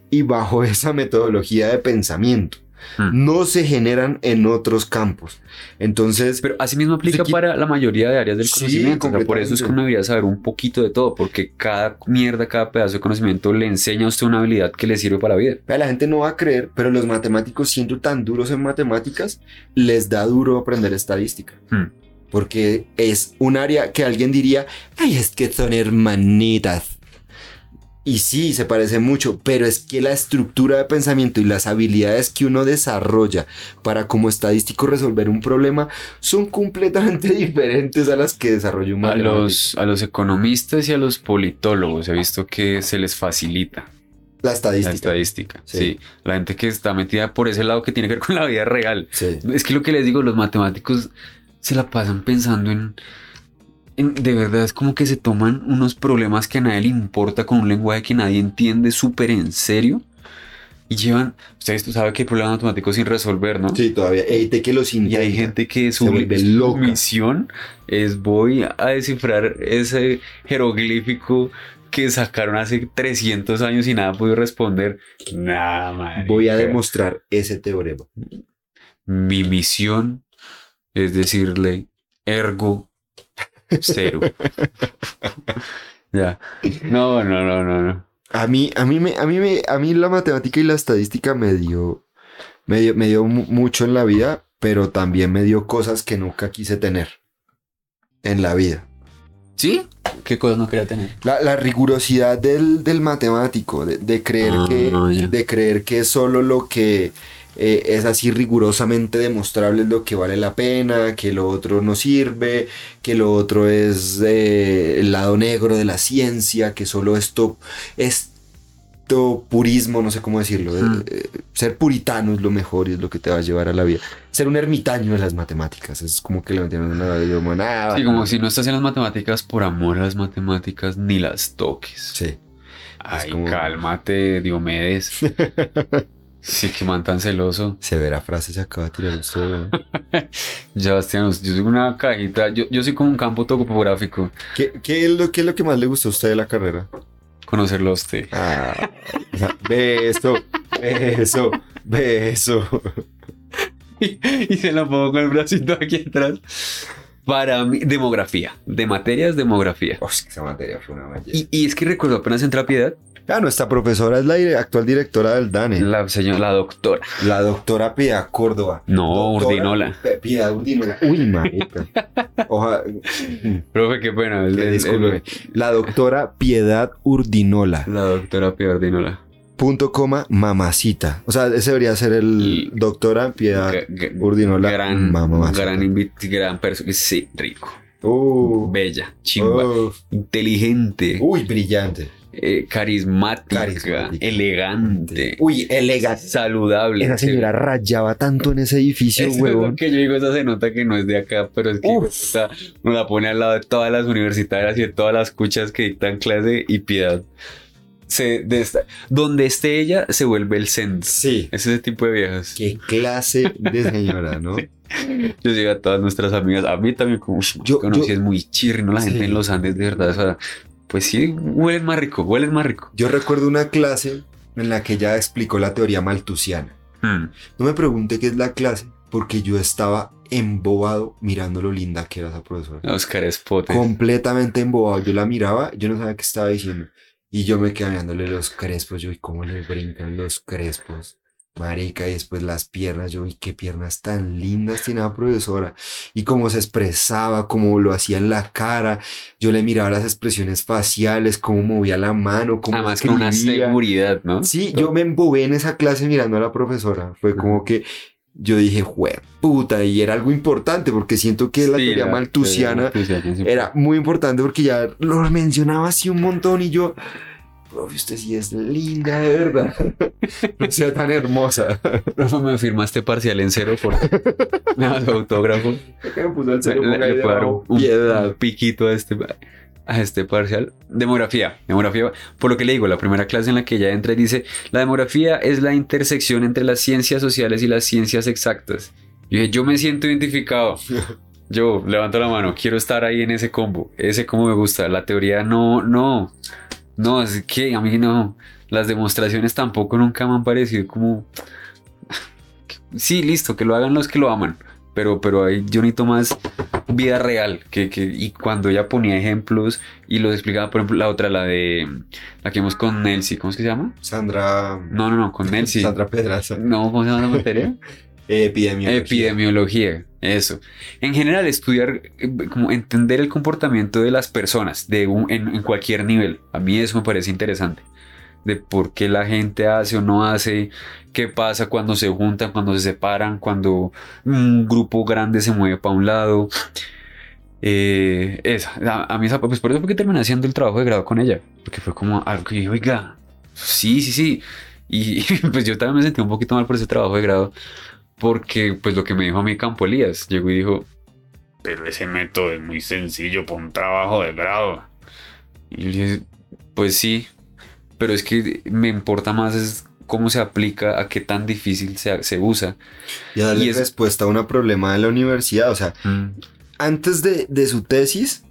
y bajo esa metodología de pensamiento. Hmm. No se generan en otros campos. Entonces, Pero así mismo aplica para la mayoría de áreas del Sí, conocimiento. O sea, por eso es que uno debería saber un poquito de todo, porque cada mierda, cada pedazo de conocimiento le enseña a usted una habilidad que le sirve para la vida. La gente no va a creer, pero los matemáticos siendo tan duros en matemáticas, les da duro aprender estadística. Hmm. Porque es un área que alguien diría, ay, es que son hermanitas. Y sí, se parece mucho, pero es que la estructura de pensamiento y las habilidades que uno desarrolla para como estadístico resolver un problema son completamente diferentes a las que desarrolla un A matemático. los, a los economistas y a los politólogos he visto que se les facilita La la estadística. estadística. Sí. Sí. la gente que está metida por ese lado que tiene que ver con la vida real. Sí. Es que lo que les digo, los matemáticos se la pasan pensando en, en- de verdad es como que se toman unos problemas que a nadie le importa con un lenguaje que nadie entiende súper en serio y llevan, ustedes saben que hay problemas matemáticos sin resolver, ¿no? Sí, todavía. Hay gente que los Y hay intenta. gente que su, misión es voy a descifrar ese jeroglífico que sacaron hace 300 años y nada pudo responder. Nada, marica. Voy a demostrar ese teorema. Mi misión es decirle ergo cero. ya. No, no, no, no, no. A mí, a mí, me, a mí, me, a mí la matemática y la estadística me dio, me dio, me dio mu- mucho en la vida, pero también me dio cosas que nunca quise tener en la vida. ¿Sí? ¿Qué cosas no quería tener? La, la rigurosidad del, del matemático, de, de creer Ah, que, ya. de creer que solo lo que eh, es así rigurosamente demostrable es lo que vale la pena, que lo otro no sirve, que lo otro es eh, el lado negro de la ciencia, que solo esto, esto purismo, no sé cómo decirlo, eh, Mm. eh, ser puritano es lo mejor y es lo que te va a llevar a la vida. Ser un ermitaño en las matemáticas, es como que le metieron una como, "Ah, Sí, como si no estás en las matemáticas por amor a las matemáticas, ni las toques. Sí. Ay, como- cálmate, Diomedes. sí, que man tan celoso. Severa frase se acaba de tirar usted. weón. Sebastián, yo soy una cajita, yo, yo soy como un campo topográfico. ¿Qué, qué es lo, ¿Qué es lo que más le gustó a usted de la carrera? Conocerlo a usted. Ah, beso, beso, beso. y se la pongo con el bracito aquí atrás. Para mí, demografía. De materias, demografía. Oh, esa materia fue una belleza. Y, y es que recuerdo apenas entré a Piedad, Ah, nuestra profesora es la dire- actual directora del DANE. La, la señora, la doctora. doctora Piedad Córdoba. No, Doctora Urdinola. P- Piedad Urdinola. Uy, marica. Oja, Profe, qué pena. disculpe. La doctora Piedad Urdinola. la doctora Piedad Urdinola. Punto coma mamacita. O sea, ese debería ser el doctora Piedad Urdinola. Gran, mamacita. gran, gran persona. Sí, rico. Uh, Bella, chimba, uh, inteligente, uy, brillante. Eh, carismática, Carismática. elegante, Uy, elegante. saludable. Esa señora rayaba tanto en ese edificio, Eso es lo huevón. que yo digo, esa se nota que no es de acá, pero es que puta, nos la pone al lado de todas las universitarias y de todas las cuchas que dictan clase y piedad. Se, de esta- donde esté ella, se vuelve el zen. Sí. Es ese tipo de viejas. Qué clase de señora, ¿no? Yo digo a todas nuestras amigas, a mí también, como, "Ush, Yo- no, yo- es muy chirri, ¿no? La gente Sí. en los Andes, de verdad, o sea, pues sí, huelen más rico, huelen más rico. Yo recuerdo una clase en la que ella explicó la teoría maltusiana. Mm. No me pregunte qué es la clase, porque yo estaba embobado mirando lo linda que era esa profesora. Oscar Espote. Completamente embobado. Yo la miraba, yo no sabía qué estaba diciendo. Y yo me quedé mirándole los crespos. Yo, ¿y cómo le brincan los crespos? Marica, y después las piernas. Yo, ¿y qué piernas tan lindas tiene la profesora? Y cómo se expresaba, cómo lo hacía en la cara. Yo le miraba las expresiones faciales, cómo movía la mano, cómo Además con una seguridad, ¿no? Sí, yo me embobé en esa clase mirando a la profesora. Fue como que yo dije, jue puta, y era algo importante porque siento que la teoría maltusiana era muy importante porque ya lo mencionaba así un montón y yo, profe, usted sí es linda, de verdad. No sea tan hermosa. Profe, me firmaste parcial en cero por su autógrafo. Me puso el Le, cero, ahí le puedo dar un, piedad. un piquito a este, a este parcial. Demografía. Demografía, por lo que le digo, la primera clase en la que ella entra y dice, la demografía es la intersección entre las ciencias sociales y las ciencias exactas. Y dije, yo me siento identificado. Yo levanto la mano, quiero estar ahí en ese combo. Ese combo me gusta. La teoría no, no. No, es que a mí no. Las demostraciones tampoco nunca me han parecido como... Sí, listo, que lo hagan los que lo aman. Pero, pero ahí yo necesito más vida real. Que, que, y cuando ella ponía ejemplos y los explicaba, por ejemplo, la otra, la de... La que vimos con Nelsie, ¿cómo es que se llama? Sandra. No, no, no, con Nelsie. Sandra Pedraza. No, ¿cómo se llama la materia? Epidemiología. Epidemiología, eso. En general, estudiar, eh, como entender el comportamiento de las personas de un- en, cualquier nivel. A mí eso me parece interesante. De por qué la gente hace o no hace, qué pasa cuando se juntan, cuando se separan, cuando un grupo grande se mueve para un lado. Eh, esa, a, mí esa, pues por eso fue que terminé haciendo el trabajo de grado con ella. Porque fue como algo que dije, oiga, sí, sí, sí. Y pues yo también me sentí un poquito mal por ese trabajo de grado. Porque, pues lo que me dijo a mí Campo Elías, llegó y dijo, pero ese método es muy sencillo para un trabajo de grado. Y yo le dije, pues sí, pero es que me importa más es cómo se aplica, a qué tan difícil se, se usa. Y a darle Y es- respuesta a un problema de la universidad. O sea, antes de, de su tesis,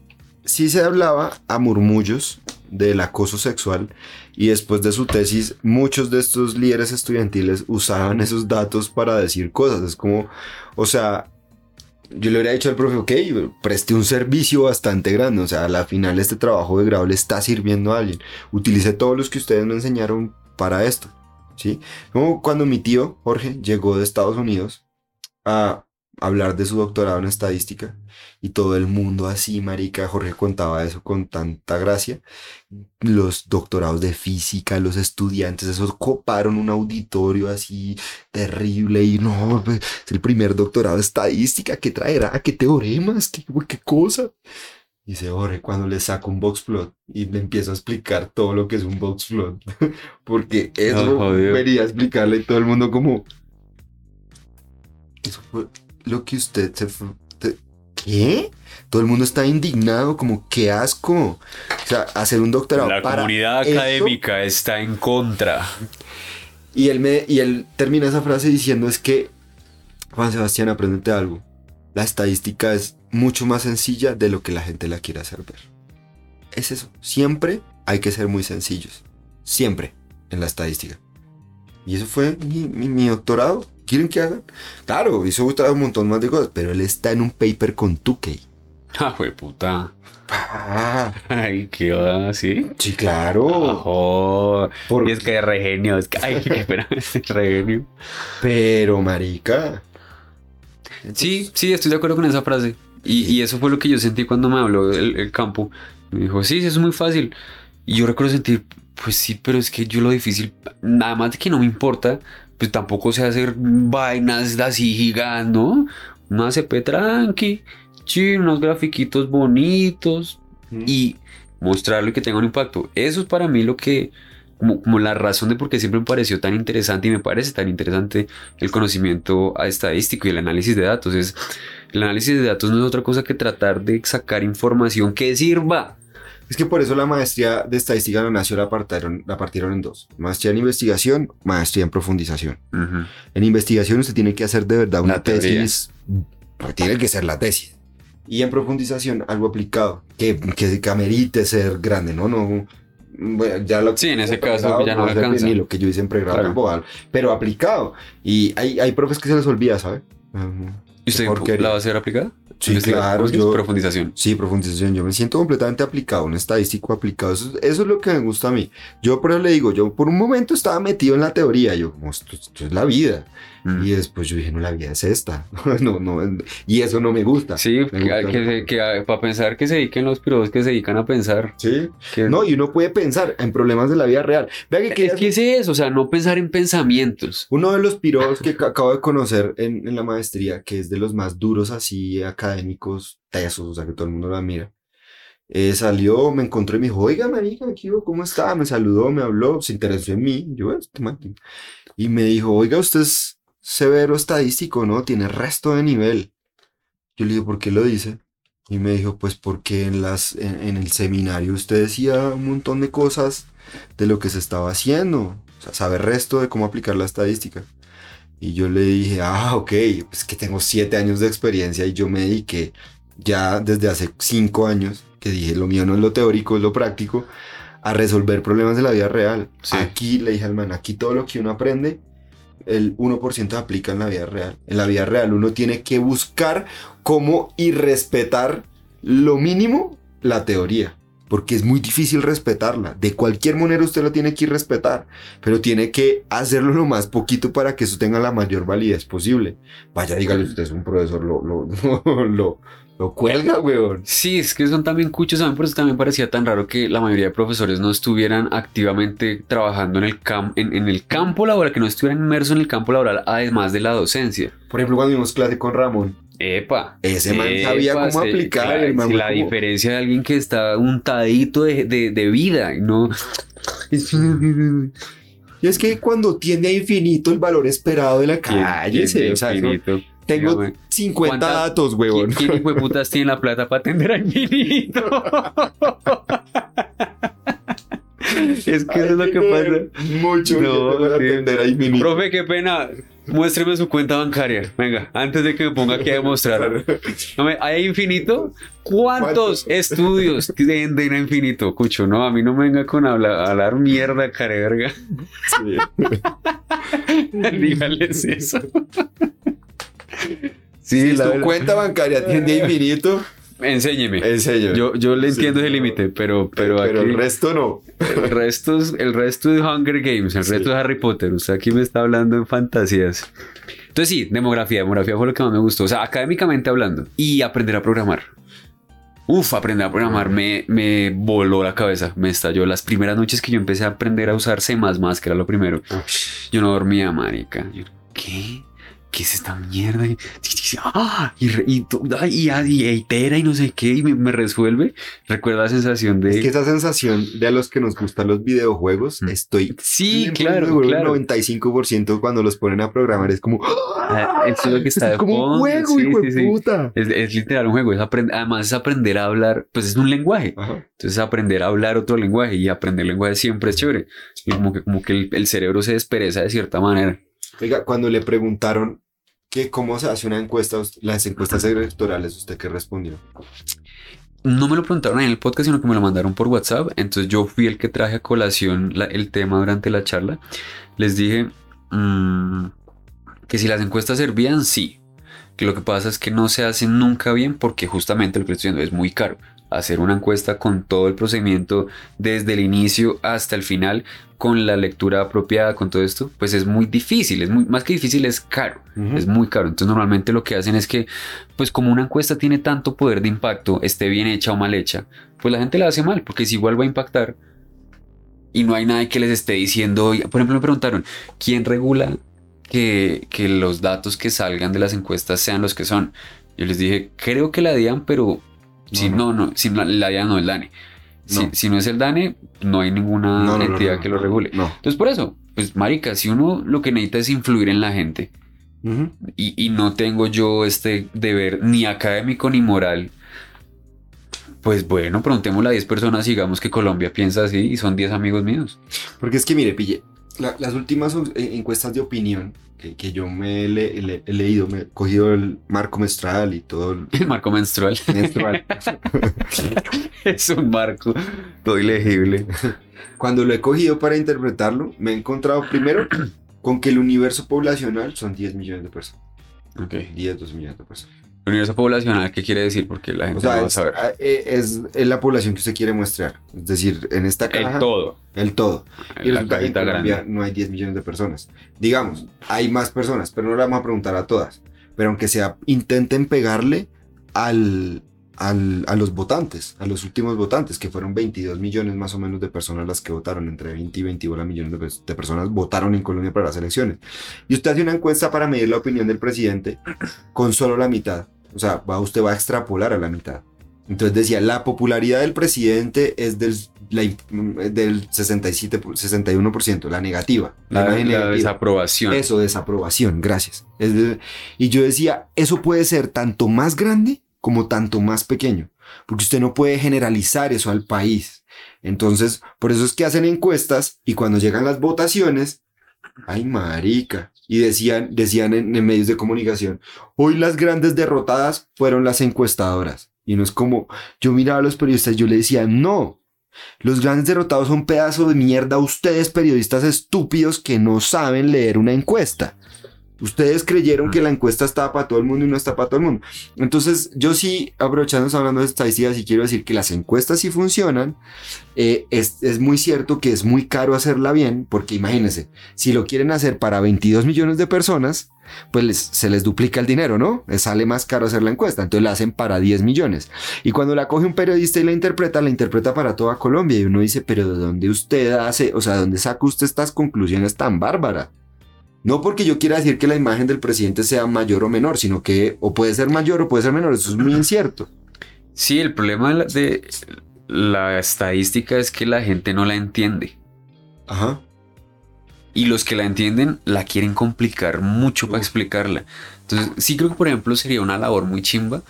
sí se hablaba a murmullos del acoso sexual y después de su tesis, muchos de estos líderes estudiantiles usaban esos datos para decir cosas. Es como, o sea, yo le hubiera dicho al profe, ok, presté un servicio bastante grande, o sea, a la final este trabajo de grado le está sirviendo a alguien. Utilicé todos los que ustedes me enseñaron para esto, ¿sí? Como cuando mi tío, Jorge, llegó de Estados Unidos a hablar de su doctorado en estadística y todo el mundo así, marica, Jorge contaba eso con tanta gracia. Los doctorados de física, los estudiantes, esos coparon un auditorio así terrible y no, pues, es el primer doctorado de estadística, ¿qué traerá? ¿Qué teoremas? ¿Qué, qué cosa? Y dice, Jorge, cuando le saco un box plot y le empiezo a explicar todo lo que es un box plot, porque eso jodido. debería explicarle todo el mundo como... Eso fue lo que usted se... ¿Qué? Todo el mundo está indignado, como qué asco. O sea, hacer un doctorado La para comunidad eso. académica está en contra. Y él, me, y él termina esa frase diciendo es que, Juan Sebastián, aprendete algo. La estadística es mucho más sencilla de lo que la gente la quiere hacer ver. Es eso. Siempre hay que ser muy sencillos. Siempre en la estadística. Y eso fue mi, mi- mi doctorado. ¿Quieren que hagan? Claro, hizo un montón más de cosas, pero él está en un paper con Tukey. Ah, fue puta. Ah, Ay, qué va, ¿sí? sí, claro. Ojo. Por- Y es que es re genio, es que, ay, qué pena, es re genio. Pero, marica. Sí, sí, estoy de acuerdo con esa frase. Y, y eso fue lo que yo sentí cuando me habló el, el campo. Me dijo, sí, sí, es muy fácil. Y yo recuerdo sentir, pues sí, pero es que yo lo difícil, nada más de que no me importa, pues tampoco sé hacer vainas así gigantes, ¿no? Una CP tranqui, sí, unos grafiquitos bonitos y mostrarlo y que tenga un impacto. Eso es para mí lo que, como, como la razón de por qué siempre me pareció tan interesante y me parece tan interesante el conocimiento estadístico y el análisis de datos. Es, el análisis de datos no es otra cosa que tratar de sacar información que sirva. Es que por eso la maestría de estadística de la nación la partieron, la partieron en dos. Maestría en investigación, maestría en profundización. Ujú. En investigación usted tiene que hacer de verdad una tesis. pues tiene que ser la tesis. Y en profundización algo aplicado. Que, que, que amerite ser grande, ¿no? No. bueno, ya lo Sí, en ese caso ya no ser alcanza. Ni lo que yo hice en pregrado Claro. pero aplicado. Y hay, hay profes que se les olvida, ¿sabe? ¿Y usted Porquería. la va a hacer aplicada? Sí, claro, yo- Profundización. Sí, profundización. Yo me siento completamente aplicado, un estadístico aplicado. Eso, eso es lo que me gusta a mí. Yo por eso le digo, yo por un momento estaba metido en la teoría. Yo, como, esto, esto es la vida. Mm. Y después yo dije, no, la vida es esta. no, no, y eso no me gusta. Sí, Me que, gusta. que- que- para pensar que se dediquen los piros que se dedican a pensar. Sí. que- No, y uno puede pensar en problemas de la vida real. Vea que, es que es eso, o sea, no pensar en pensamientos. uno de los piros que ca- acabo de conocer en, en la maestría, que es de los más duros así académicos, tesos, o sea, que todo el mundo lo admira. eh, salió, me encontró y me dijo, oiga, marica, ¿cómo está? Me saludó, me habló, se interesó en mí. Yo, este man, Y me dijo, oiga, usted es severo estadístico, ¿no? Tiene resto de nivel. Yo le dije, ¿por qué lo dice? Y me dijo, pues porque en, las, en, en el seminario usted decía un montón de cosas de lo que se estaba haciendo. O sea, sabe resto de cómo aplicar la estadística. Y yo le dije, ah, ok, pues que tengo siete años de experiencia y yo me dediqué ya desde hace cinco años, que dije, lo mío no es lo teórico, es lo práctico, a resolver problemas de la vida real. Sí. Aquí, le dije al man, aquí todo lo que uno aprende, el 1% aplica en la vida real. En la vida real uno tiene que buscar cómo y respetar lo mínimo la teoría. Porque es muy difícil respetarla. De cualquier manera usted lo tiene que ir respetar. Pero tiene que hacerlo lo más poquito para que eso tenga la mayor validez posible. Vaya, dígale usted es un profesor, lo, lo cuelga, weón. Sí, es que son también cuchos, ¿saben? Por eso también parecía tan raro que la mayoría de profesores no estuvieran activamente trabajando en el, cam en, en el campo laboral, que no estuvieran inmersos en el campo laboral, además de la docencia. Por ejemplo, cuando vimos clase con Ramón, Epa. Ese man sabía cómo aplicar, claro, el man sí, fue la como- diferencia de alguien que está untadito de, de, de vida y no. Y es que cuando tiende a infinito el valor esperado de la calle, ¿Quién- o sea, infinito? Tengo Dígame, 50 ¿cuánta- datos, huevón. ¿Quién, hijo de putas tiene la plata para atender al infinito? es que eso es lo que pasa. Mucho No, para sí. atender a infinito. Profe, qué pena. Muéstreme su cuenta bancaria. Venga, antes de que me ponga aquí a demostrar. No me- ¿Hay infinito? ¿Cuántos ¿Cuántos? estudios venden a infinito? Cucho, no, a mí no me venga con hablar, hablar mierda, careverga. Sí. Dígales eso. Sí, Si la tu verdad. cuenta bancaria tiende a infinito, Enséñeme. en serio. Yo, yo le Sí, entiendo ese no. límite, pero, pero, pero, aquí. el resto no. el resto, es, el resto es Hunger Games, el Sí. resto es Harry Potter. Usted aquí me está hablando en fantasías. Entonces sí, demografía, demografía fue lo que más me gustó. O sea, académicamente hablando. Y aprender a programar. Uf, aprender a programar me, me voló la cabeza, me estalló. Las primeras noches que yo empecé a aprender a usar C++, que era lo primero, yo no dormía, marica. Yo, ¿qué? ¿Qué es esta mierda? Y, ¡ah! y, y, y, y itera y no sé qué, y me, me resuelve. Recuerda la sensación de... Es que esa sensación de a los que nos gustan los videojuegos, Mm. estoy sí, 100% claro. El 95% cuando los ponen a programar es como, Ah, es lo que está es de como un juego, sí, hijo sí, de sí. puta. Es, es literal un juego, es además es aprender a hablar, pues es un lenguaje. Ajá. Entonces aprender a hablar otro lenguaje y aprender lenguaje siempre es chévere. Y como que, como que el, el cerebro se despereza de cierta manera. Oiga, cuando le preguntaron que cómo se hace una encuesta, las encuestas electorales, ¿usted qué respondió? No me lo preguntaron en el podcast, sino que me lo mandaron por WhatsApp. Entonces yo fui el que traje a colación la- el tema durante la charla. Les dije mm, que si las encuestas servían, sí. Que lo que pasa es que no se hacen nunca bien porque justamente lo que estoy diciendo es muy caro. Hacer una encuesta con todo el procedimiento desde el inicio hasta el final, con la lectura apropiada, con todo esto, pues es muy difícil. Es muy, más que difícil, es caro. Es muy caro. Entonces normalmente lo que hacen es que, pues como una encuesta tiene tanto poder de impacto, esté bien hecha o mal hecha, pues la gente la hace mal, porque si igual va a impactar y no hay nadie que les esté diciendo, por ejemplo me preguntaron, ¿quién regula que, que los datos que salgan de las encuestas sean los que son? Yo les dije, creo que la DIAN, pero si No, no, si la, la DIAN no es el DANE. Si No. si no es el DANE, no hay ninguna No, no, no, entidad que lo regule. No. Entonces por eso, pues marica, si uno lo que necesita es influir en la gente, y, y no tengo yo este deber ni académico ni moral, pues bueno, preguntémosle a 10 personas y digamos que Colombia piensa así y son 10 amigos míos. Porque es que, mire, pille, la- las últimas eh, encuestas de opinión que, que yo me he, le- le- he leído, me he cogido el marco menstrual y todo el El marco menstrual menstrual. es un marco todo ilegible. Cuando lo he cogido para interpretarlo, me he encontrado primero con que el universo poblacional son 10 millones de personas. Ok. 10, 12 millones de personas. Universo poblacional, ¿qué quiere decir? Porque la gente O sea, no va a saber. eh, es- es la población que usted quiere mostrar. Es decir, en esta caja, El todo. el todo. Y La resulta que en Colombia grande. no hay 10 millones de personas. Digamos, hay más personas, pero no le vamos a preguntar a todas. Pero aunque sea, intenten pegarle al, al- a los votantes, a los últimos votantes, que fueron 22 millones más o menos de personas las que votaron, entre 20 y 21 millones de, de personas votaron en Colombia para las elecciones. Y usted hace una encuesta para medir la opinión del presidente con solo la mitad. O sea, va, usted va a extrapolar a la mitad. Entonces decía, la popularidad del presidente es del, la del 67, por- 61%, la negativa. La, imagen la negativa. desaprobación. Eso, desaprobación, gracias. Es de- y yo decía, eso puede ser tanto más grande como tanto más pequeño, porque usted no puede generalizar eso al país. Entonces, por eso es que hacen encuestas y cuando llegan las votaciones, ay marica, y decían, decían en, medios de comunicación, hoy las grandes derrotadas fueron las encuestadoras. Y no es como, yo miraba a los periodistas y yo le decía, no, los grandes derrotados son pedazos de mierda ustedes periodistas estúpidos que no saben leer una encuesta. Ustedes creyeron que la encuesta estaba para todo el mundo y no está para todo el mundo. Entonces, yo sí, aprovechando, hablando de estadísticas, y quiero decir que las encuestas sí funcionan. Eh, es, es muy cierto que es muy caro hacerla bien, porque imagínense, si lo quieren hacer para 22 millones de personas, pues les- se les duplica el dinero, ¿no? Les sale más caro hacer la encuesta, entonces la hacen para 10 millones. Y cuando la coge un periodista y la interpreta, la interpreta para toda Colombia. Y uno dice, pero ¿de dónde usted hace, o sea, ¿de dónde saca usted estas conclusiones tan bárbaras? No porque yo quiera decir que la imagen del presidente sea mayor o menor, sino que o puede ser mayor o puede ser menor. Eso es muy incierto. Sí, el problema de la, estadística es que la gente no la entiende. Ajá. Y los que la entienden la quieren complicar mucho para explicarla. Entonces, sí creo que, por ejemplo, sería una labor muy chimba,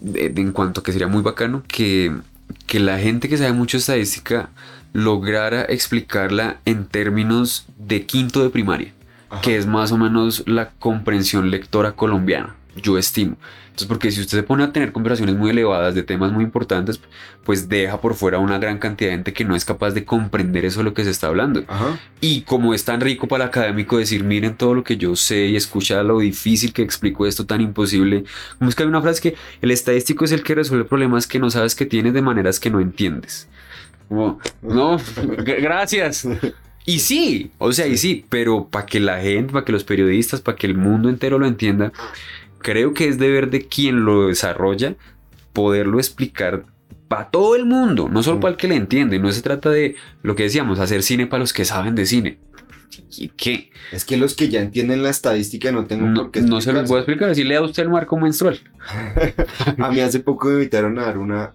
de- de- en cuanto a que sería muy bacano, que, que la gente que sabe mucho estadística lograra explicarla en términos de quinto de primaria, Ajá. que es más o menos la comprensión lectora colombiana, yo estimo. Entonces, porque si usted se pone a tener conversaciones muy elevadas de temas muy importantes, pues deja por fuera una gran cantidad de gente que no es capaz de comprender eso de lo que se está hablando. Ajá. Y como es tan rico para el académico decir, miren todo lo que yo sé y escucha lo difícil que explico esto tan imposible. Como es que hay una frase que el estadístico es el que resuelve problemas que no sabes que tienes de maneras que no entiendes. Como, no, gracias. Y sí, o sea, y sí, pero para que la gente, para que los periodistas, para que el mundo entero lo entienda, creo que es deber de quien lo desarrolla poderlo explicar para todo el mundo, no solo para el que le entiende. No se trata de lo que decíamos, hacer cine para los que saben de cine. ¿Y qué? Es que los que ya entienden la estadística no tengo No, por qué no se los voy a explicar. Si lea usted el marco menstrual. A mí hace poco me invitaron a dar una,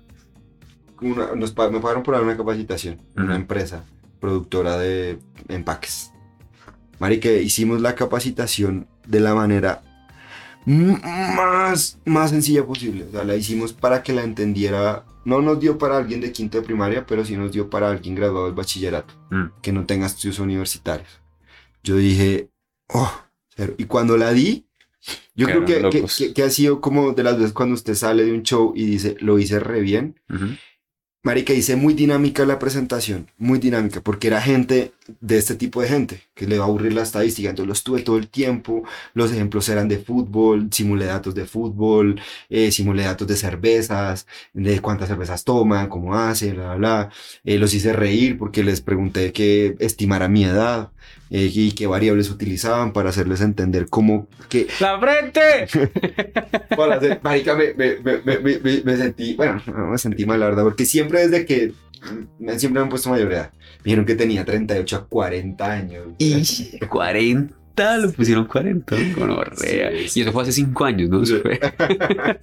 una- nos pa- me pagaron por dar una capacitación en una empresa productora de empaques. Marica, hicimos la capacitación de la manera más, más sencilla posible. O sea, la hicimos para que la entendiera. No nos dio para alguien de quinto de primaria, pero sí nos dio para alguien graduado del bachillerato, Mm. que no tenga estudios universitarios. Yo dije, oh, cero. Y cuando la di, yo creo que, que, que- que ha sido como de las veces cuando usted sale de un show y dice, lo hice re bien. Ujú. Marica, hice muy dinámica la presentación, muy dinámica, porque era gente de este tipo de gente, que le va a aburrir la estadística, entonces los tuve todo el tiempo, los ejemplos eran de fútbol, simulé datos de fútbol, eh, simulé datos de cervezas, de cuántas cervezas toman, cómo hacen, bla, bla, bla. Eh, los hice reír porque les pregunté que estimara mi edad eh, y qué variables utilizaban para hacerles entender cómo, que, ¡La frente! para hacer- marica, me, me, me, me, sentí, bueno, no me sentí mal, la verdad, porque siempre desde que, mm, siempre me han puesto mayor edad. Me dijeron que tenía 38 a 40 años. Y 40, lo pusieron 40, gonorrea. Sí, sí. Y eso fue hace 5 años, ¿no? Fue-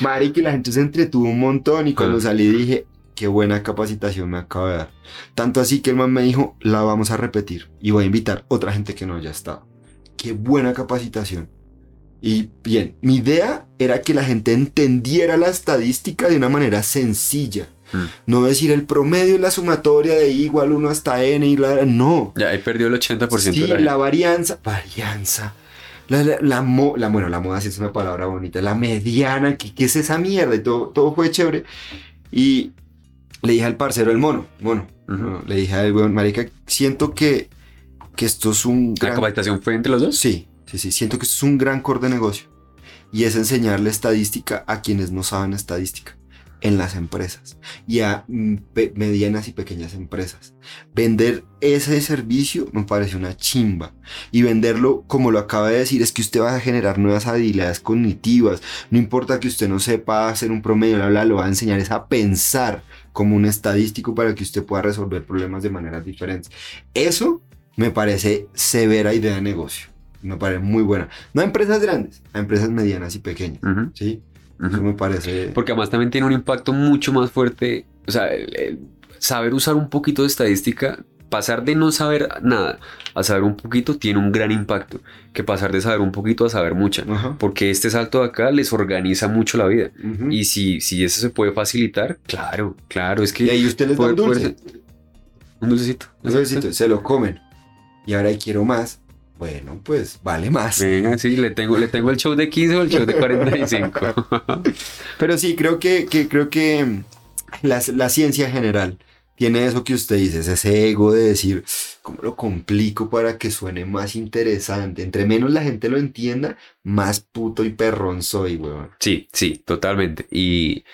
Marica, y la gente se entretuvo un montón y cuando Ah. salí dije, qué buena capacitación me acaba de dar. Tanto así que el man me dijo, la vamos a repetir y voy a invitar otra gente que no haya estado. Qué buena capacitación. Y bien, mi idea era que la gente entendiera la estadística de una manera sencilla. Mm. No decir el promedio y la sumatoria de I igual 1 hasta n y la... No. Ya ahí perdió el 80% Sí, de la, la varianza. Varianza. La, la, la mo- la- bueno, la moda sí es una palabra bonita. La mediana, ¿qué, qué es esa mierda? Y todo, todo fue chévere. Y le dije al parcero, el mono, mono. Le dije al weón, marica, siento que, que esto es un ¿La gran... capacitación fue entre los dos? Sí, sí, sí. Siento que esto es un gran core de negocio. Y es enseñarle estadística a quienes no saben estadística en las empresas y a mm, medianas y pequeñas empresas. Vender ese servicio me parece una chimba. Y venderlo, como lo acaba de decir, es que usted va a generar nuevas habilidades cognitivas. No importa que usted no sepa hacer un promedio, bla, bla, lo va a enseñar es a pensar como un estadístico para que usted pueda resolver problemas de maneras diferentes. Eso me parece severa idea de negocio. Me parece muy buena. No a empresas grandes, a empresas medianas y pequeñas. ¿Sí? Eso me parece... Porque además también tiene un impacto mucho más fuerte. O sea, el- el saber usar un poquito de estadística, pasar de no saber nada a saber un poquito, tiene un gran impacto. Que pasar de saber un poquito a saber mucha. Porque este salto de acá les organiza mucho la vida. Y si, si eso se puede facilitar, claro, claro, es que... Y ahí usted les da un poder- dulce. poder- un dulcecito. Un dulcecito, se lo comen. Y ahora quiero más. Bueno, pues vale más. Venga, sí, le tengo, le tengo el show de 15 o el show de 45. Pero sí, creo que, que creo que mm, la, la ciencia en general tiene eso que usted dice, es ese ego de decir, ¿cómo lo complico para que suene más interesante? Entre menos la gente lo entienda, más puto y perrón soy, weón. Sí, sí, totalmente. Y,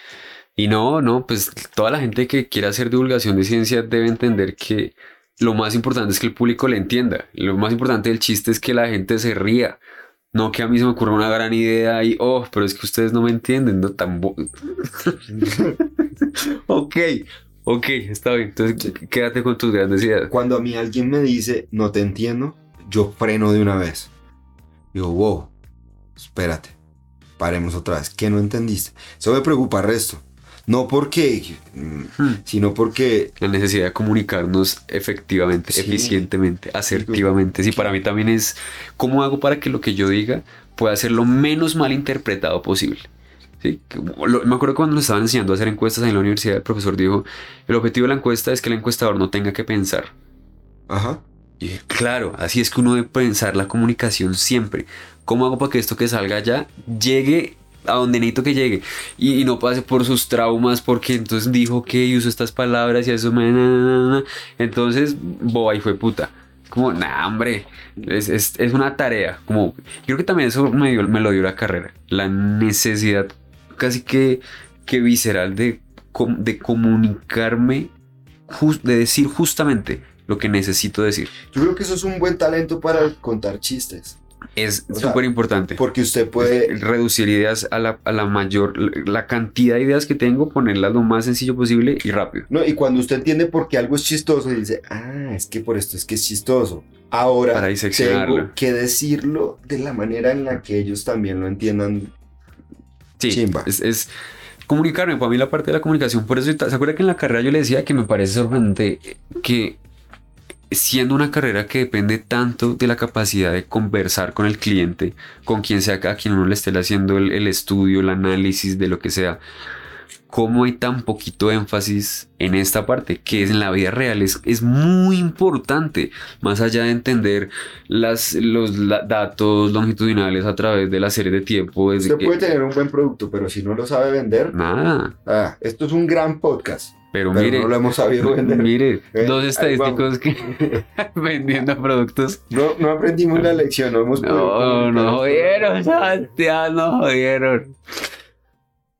y no, no, pues toda la gente que quiera hacer divulgación de ciencia debe entender que lo más importante es que el público le entienda. Lo más importante del chiste es que la gente se ría. No que a mí se me ocurra una gran idea y, oh, pero es que ustedes no me entienden, no tan... ok, ok, está bien. Entonces quédate con tus grandes ideas. Cuando a mí alguien me dice, no te entiendo, yo freno de una vez. Digo, wow, espérate, paremos otra vez. ¿Qué no entendiste? Eso me preocupa el resto. No porque, mm, Hmm. sino porque La necesidad de comunicarnos efectivamente, Sí. eficientemente, asertivamente. Sí, para mí también es cómo hago para que lo que yo diga pueda ser lo menos mal interpretado posible. Sí, lo- me acuerdo cuando nos estaban enseñando a hacer encuestas en la universidad, el profesor dijo, el objetivo de la encuesta es que el encuestador no tenga que pensar. Ajá. Y dije, claro, así es que uno debe pensar la comunicación siempre. ¿Cómo hago para que esto que salga ya llegue a donde necesito que llegue? Y, no pase por sus traumas, porque entonces dijo que y usó estas palabras y eso me... na. Entonces, boba y fue puta. Como, nah, hombre, es, es- es una tarea. Como, creo que también eso me, dio- me lo dio la carrera. La necesidad casi que, que visceral de de comunicarme, de decir justamente lo que necesito decir. Yo creo que eso es un buen talento para contar chistes. Es súper importante. Porque usted puede. reducir ideas a la, a la mayor, la cantidad de ideas que tengo, ponerlas lo más sencillo posible y rápido. No, y cuando usted entiende por qué algo es chistoso, dice, ah, es que por esto es que es chistoso. Ahora Para tengo que decirlo de la manera en la que ellos también lo entiendan. Sí, Chimba. Es, es comunicarme, para mí la parte de la comunicación, por eso, ¿se acuerda que en la carrera yo le decía que me parece sorprendente que siendo una carrera que depende tanto de la capacidad de conversar con el cliente, con quien sea a quien uno le esté haciendo el, el estudio, el análisis de lo que sea, cómo hay tan poquito énfasis en esta parte, que es en la vida real, es, es muy importante, más allá de entender las, los la- datos longitudinales a través de la serie de tiempo. desde Usted que- puede tener un buen producto, pero si no lo sabe vender, Nada, ah, esto es un gran podcast. Pero, Pero mire, no lo hemos sabido vender. mire, Eh, dos estadísticos que vendiendo productos. No, no aprendimos la lección, no hemos podido No, comunicar no esto. jodieron, Sebastián, no jodieron.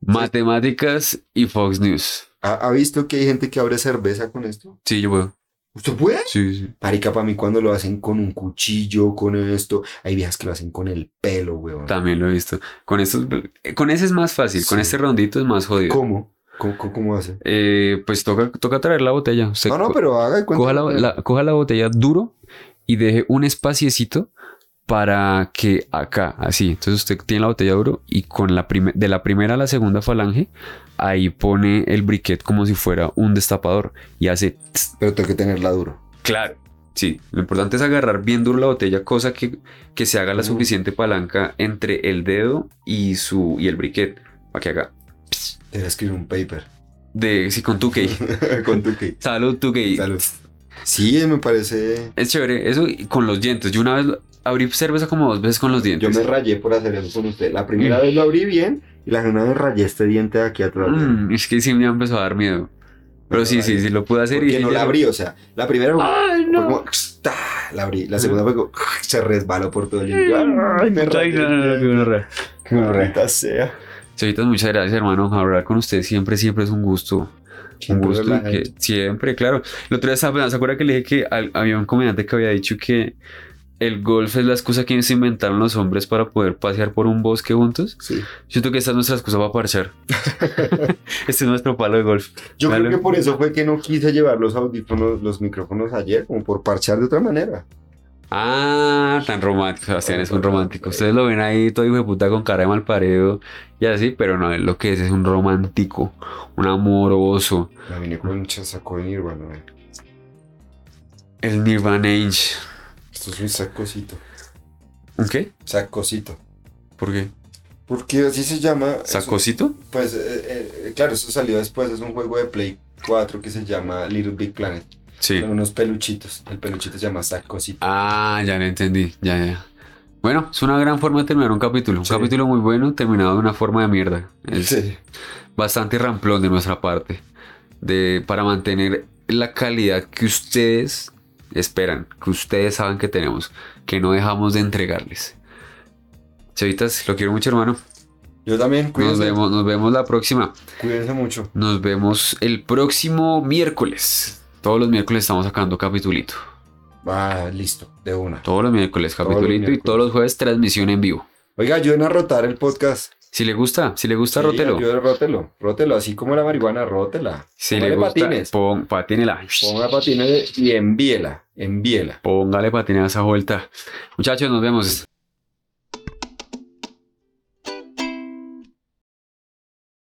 Matemáticas y Fox News. ¿Ha, ha visto que hay gente que abre cerveza con esto? Sí, yo puedo. ¿Usted puede? Sí, sí. Marica, para mí cuando lo hacen con un cuchillo, con esto, hay viejas que lo hacen con el pelo, weón. También lo he visto. Con estos, con ese es más fácil, con este rondito es más jodido. ¿Cómo? ¿Cómo, hace? Eh, pues toca, toca traer la botella. No, no, pero haga cuenta. coja, la, la- coja la botella duro y deje un espaciecito para que acá, así. Entonces usted tiene la botella duro y con la de la primera a la segunda falange, ahí pone el briquet como si fuera un destapador y hace tss. Pero tengo que tenerla duro. claro. Sí, lo importante es agarrar bien duro la botella, cosa que, que se haga la Mm. suficiente palanca entre el dedo y su y el briquet para que haga Debe escribir un paper. de sí con tu que con tu que. salud tu que Salud. Sí, me parece. es chévere eso y con los dientes yo una vez abrí cerveza como dos veces con los Yo dientes me rayé por hacer eso con usted. La primera vez lo abrí bien y la segunda vez rayé este diente de aquí atrás. Mm, es que sí me empezó a dar miedo. Pero sí, sí, sí lo pude hacer. Porque y no la abrí, o sea, la primera fue ¡Ay, fue no! como, ¡tá! la abrí. La segunda fue como, se resbaló por todo el yo, ¡Ay, me Ay, rayé! no, no, no, gonorrea. Maldita sea. Chavitas, muchas gracias, hermano. Hablar con usted siempre, siempre es un gusto. Un Siempre gusto. relaja. que siempre, claro. El otro día estaba ¿se acuerda que le dije que al- había un comediante que había dicho que el golf es la excusa que se inventaron los hombres para poder pasear por un bosque juntos? Sí. Yo creo que esta es nuestra excusa para parchar. este es nuestro palo de golf. Yo creo que por eso fue que no quise llevar los audífonos, los micrófonos ayer, como por parchar de otra manera. Ah, tan romántico. Sebastián es un romántico. Ustedes lo ven ahí todo hijo de puta con cara de mal paredo y así, pero no, él lo que es es un romántico, un amoroso. La vine con un chasaco de Nirvana. eh. El Nirvana Age. Esto es un sacocito. ¿Un qué? Sacocito. ¿Por qué? Porque así se llama. es un- ¿Sacosito? Pues, eh, eh, claro, eso salió después. Es un juego de Play 4 que se llama Little Big Planet. Sí. Son unos peluchitos. El peluchito se llama Sacosito. Ah, ya lo entendí. Ya, ya. Bueno, es una gran forma de terminar un capítulo. Un Sí. capítulo muy bueno, terminado de una forma de mierda. Es Sí. bastante ramplón de nuestra parte. De, para mantener la calidad que ustedes esperan, que ustedes saben que tenemos, que no dejamos de entregarles. Chavitas, lo quiero mucho, hermano. Yo también, Nos cuídense. vemos, nos vemos la próxima. Cuídense mucho. Nos vemos el próximo miércoles. Todos los miércoles estamos sacando capitulito. Ah, listo, de una. Todos los miércoles Todos los capitulito y todos los jueves transmisión en vivo. Oiga, ayuden a rotar el podcast. Si le gusta, si le gusta, Sí, rótelo. ayuden, rótelo. Rótelo, así como la marihuana, rótela. Si le Póngale gusta, patines. pon, patínela. Ponga patines y envíela. Envíela. Póngale patines a esa vuelta. Muchachos, nos vemos.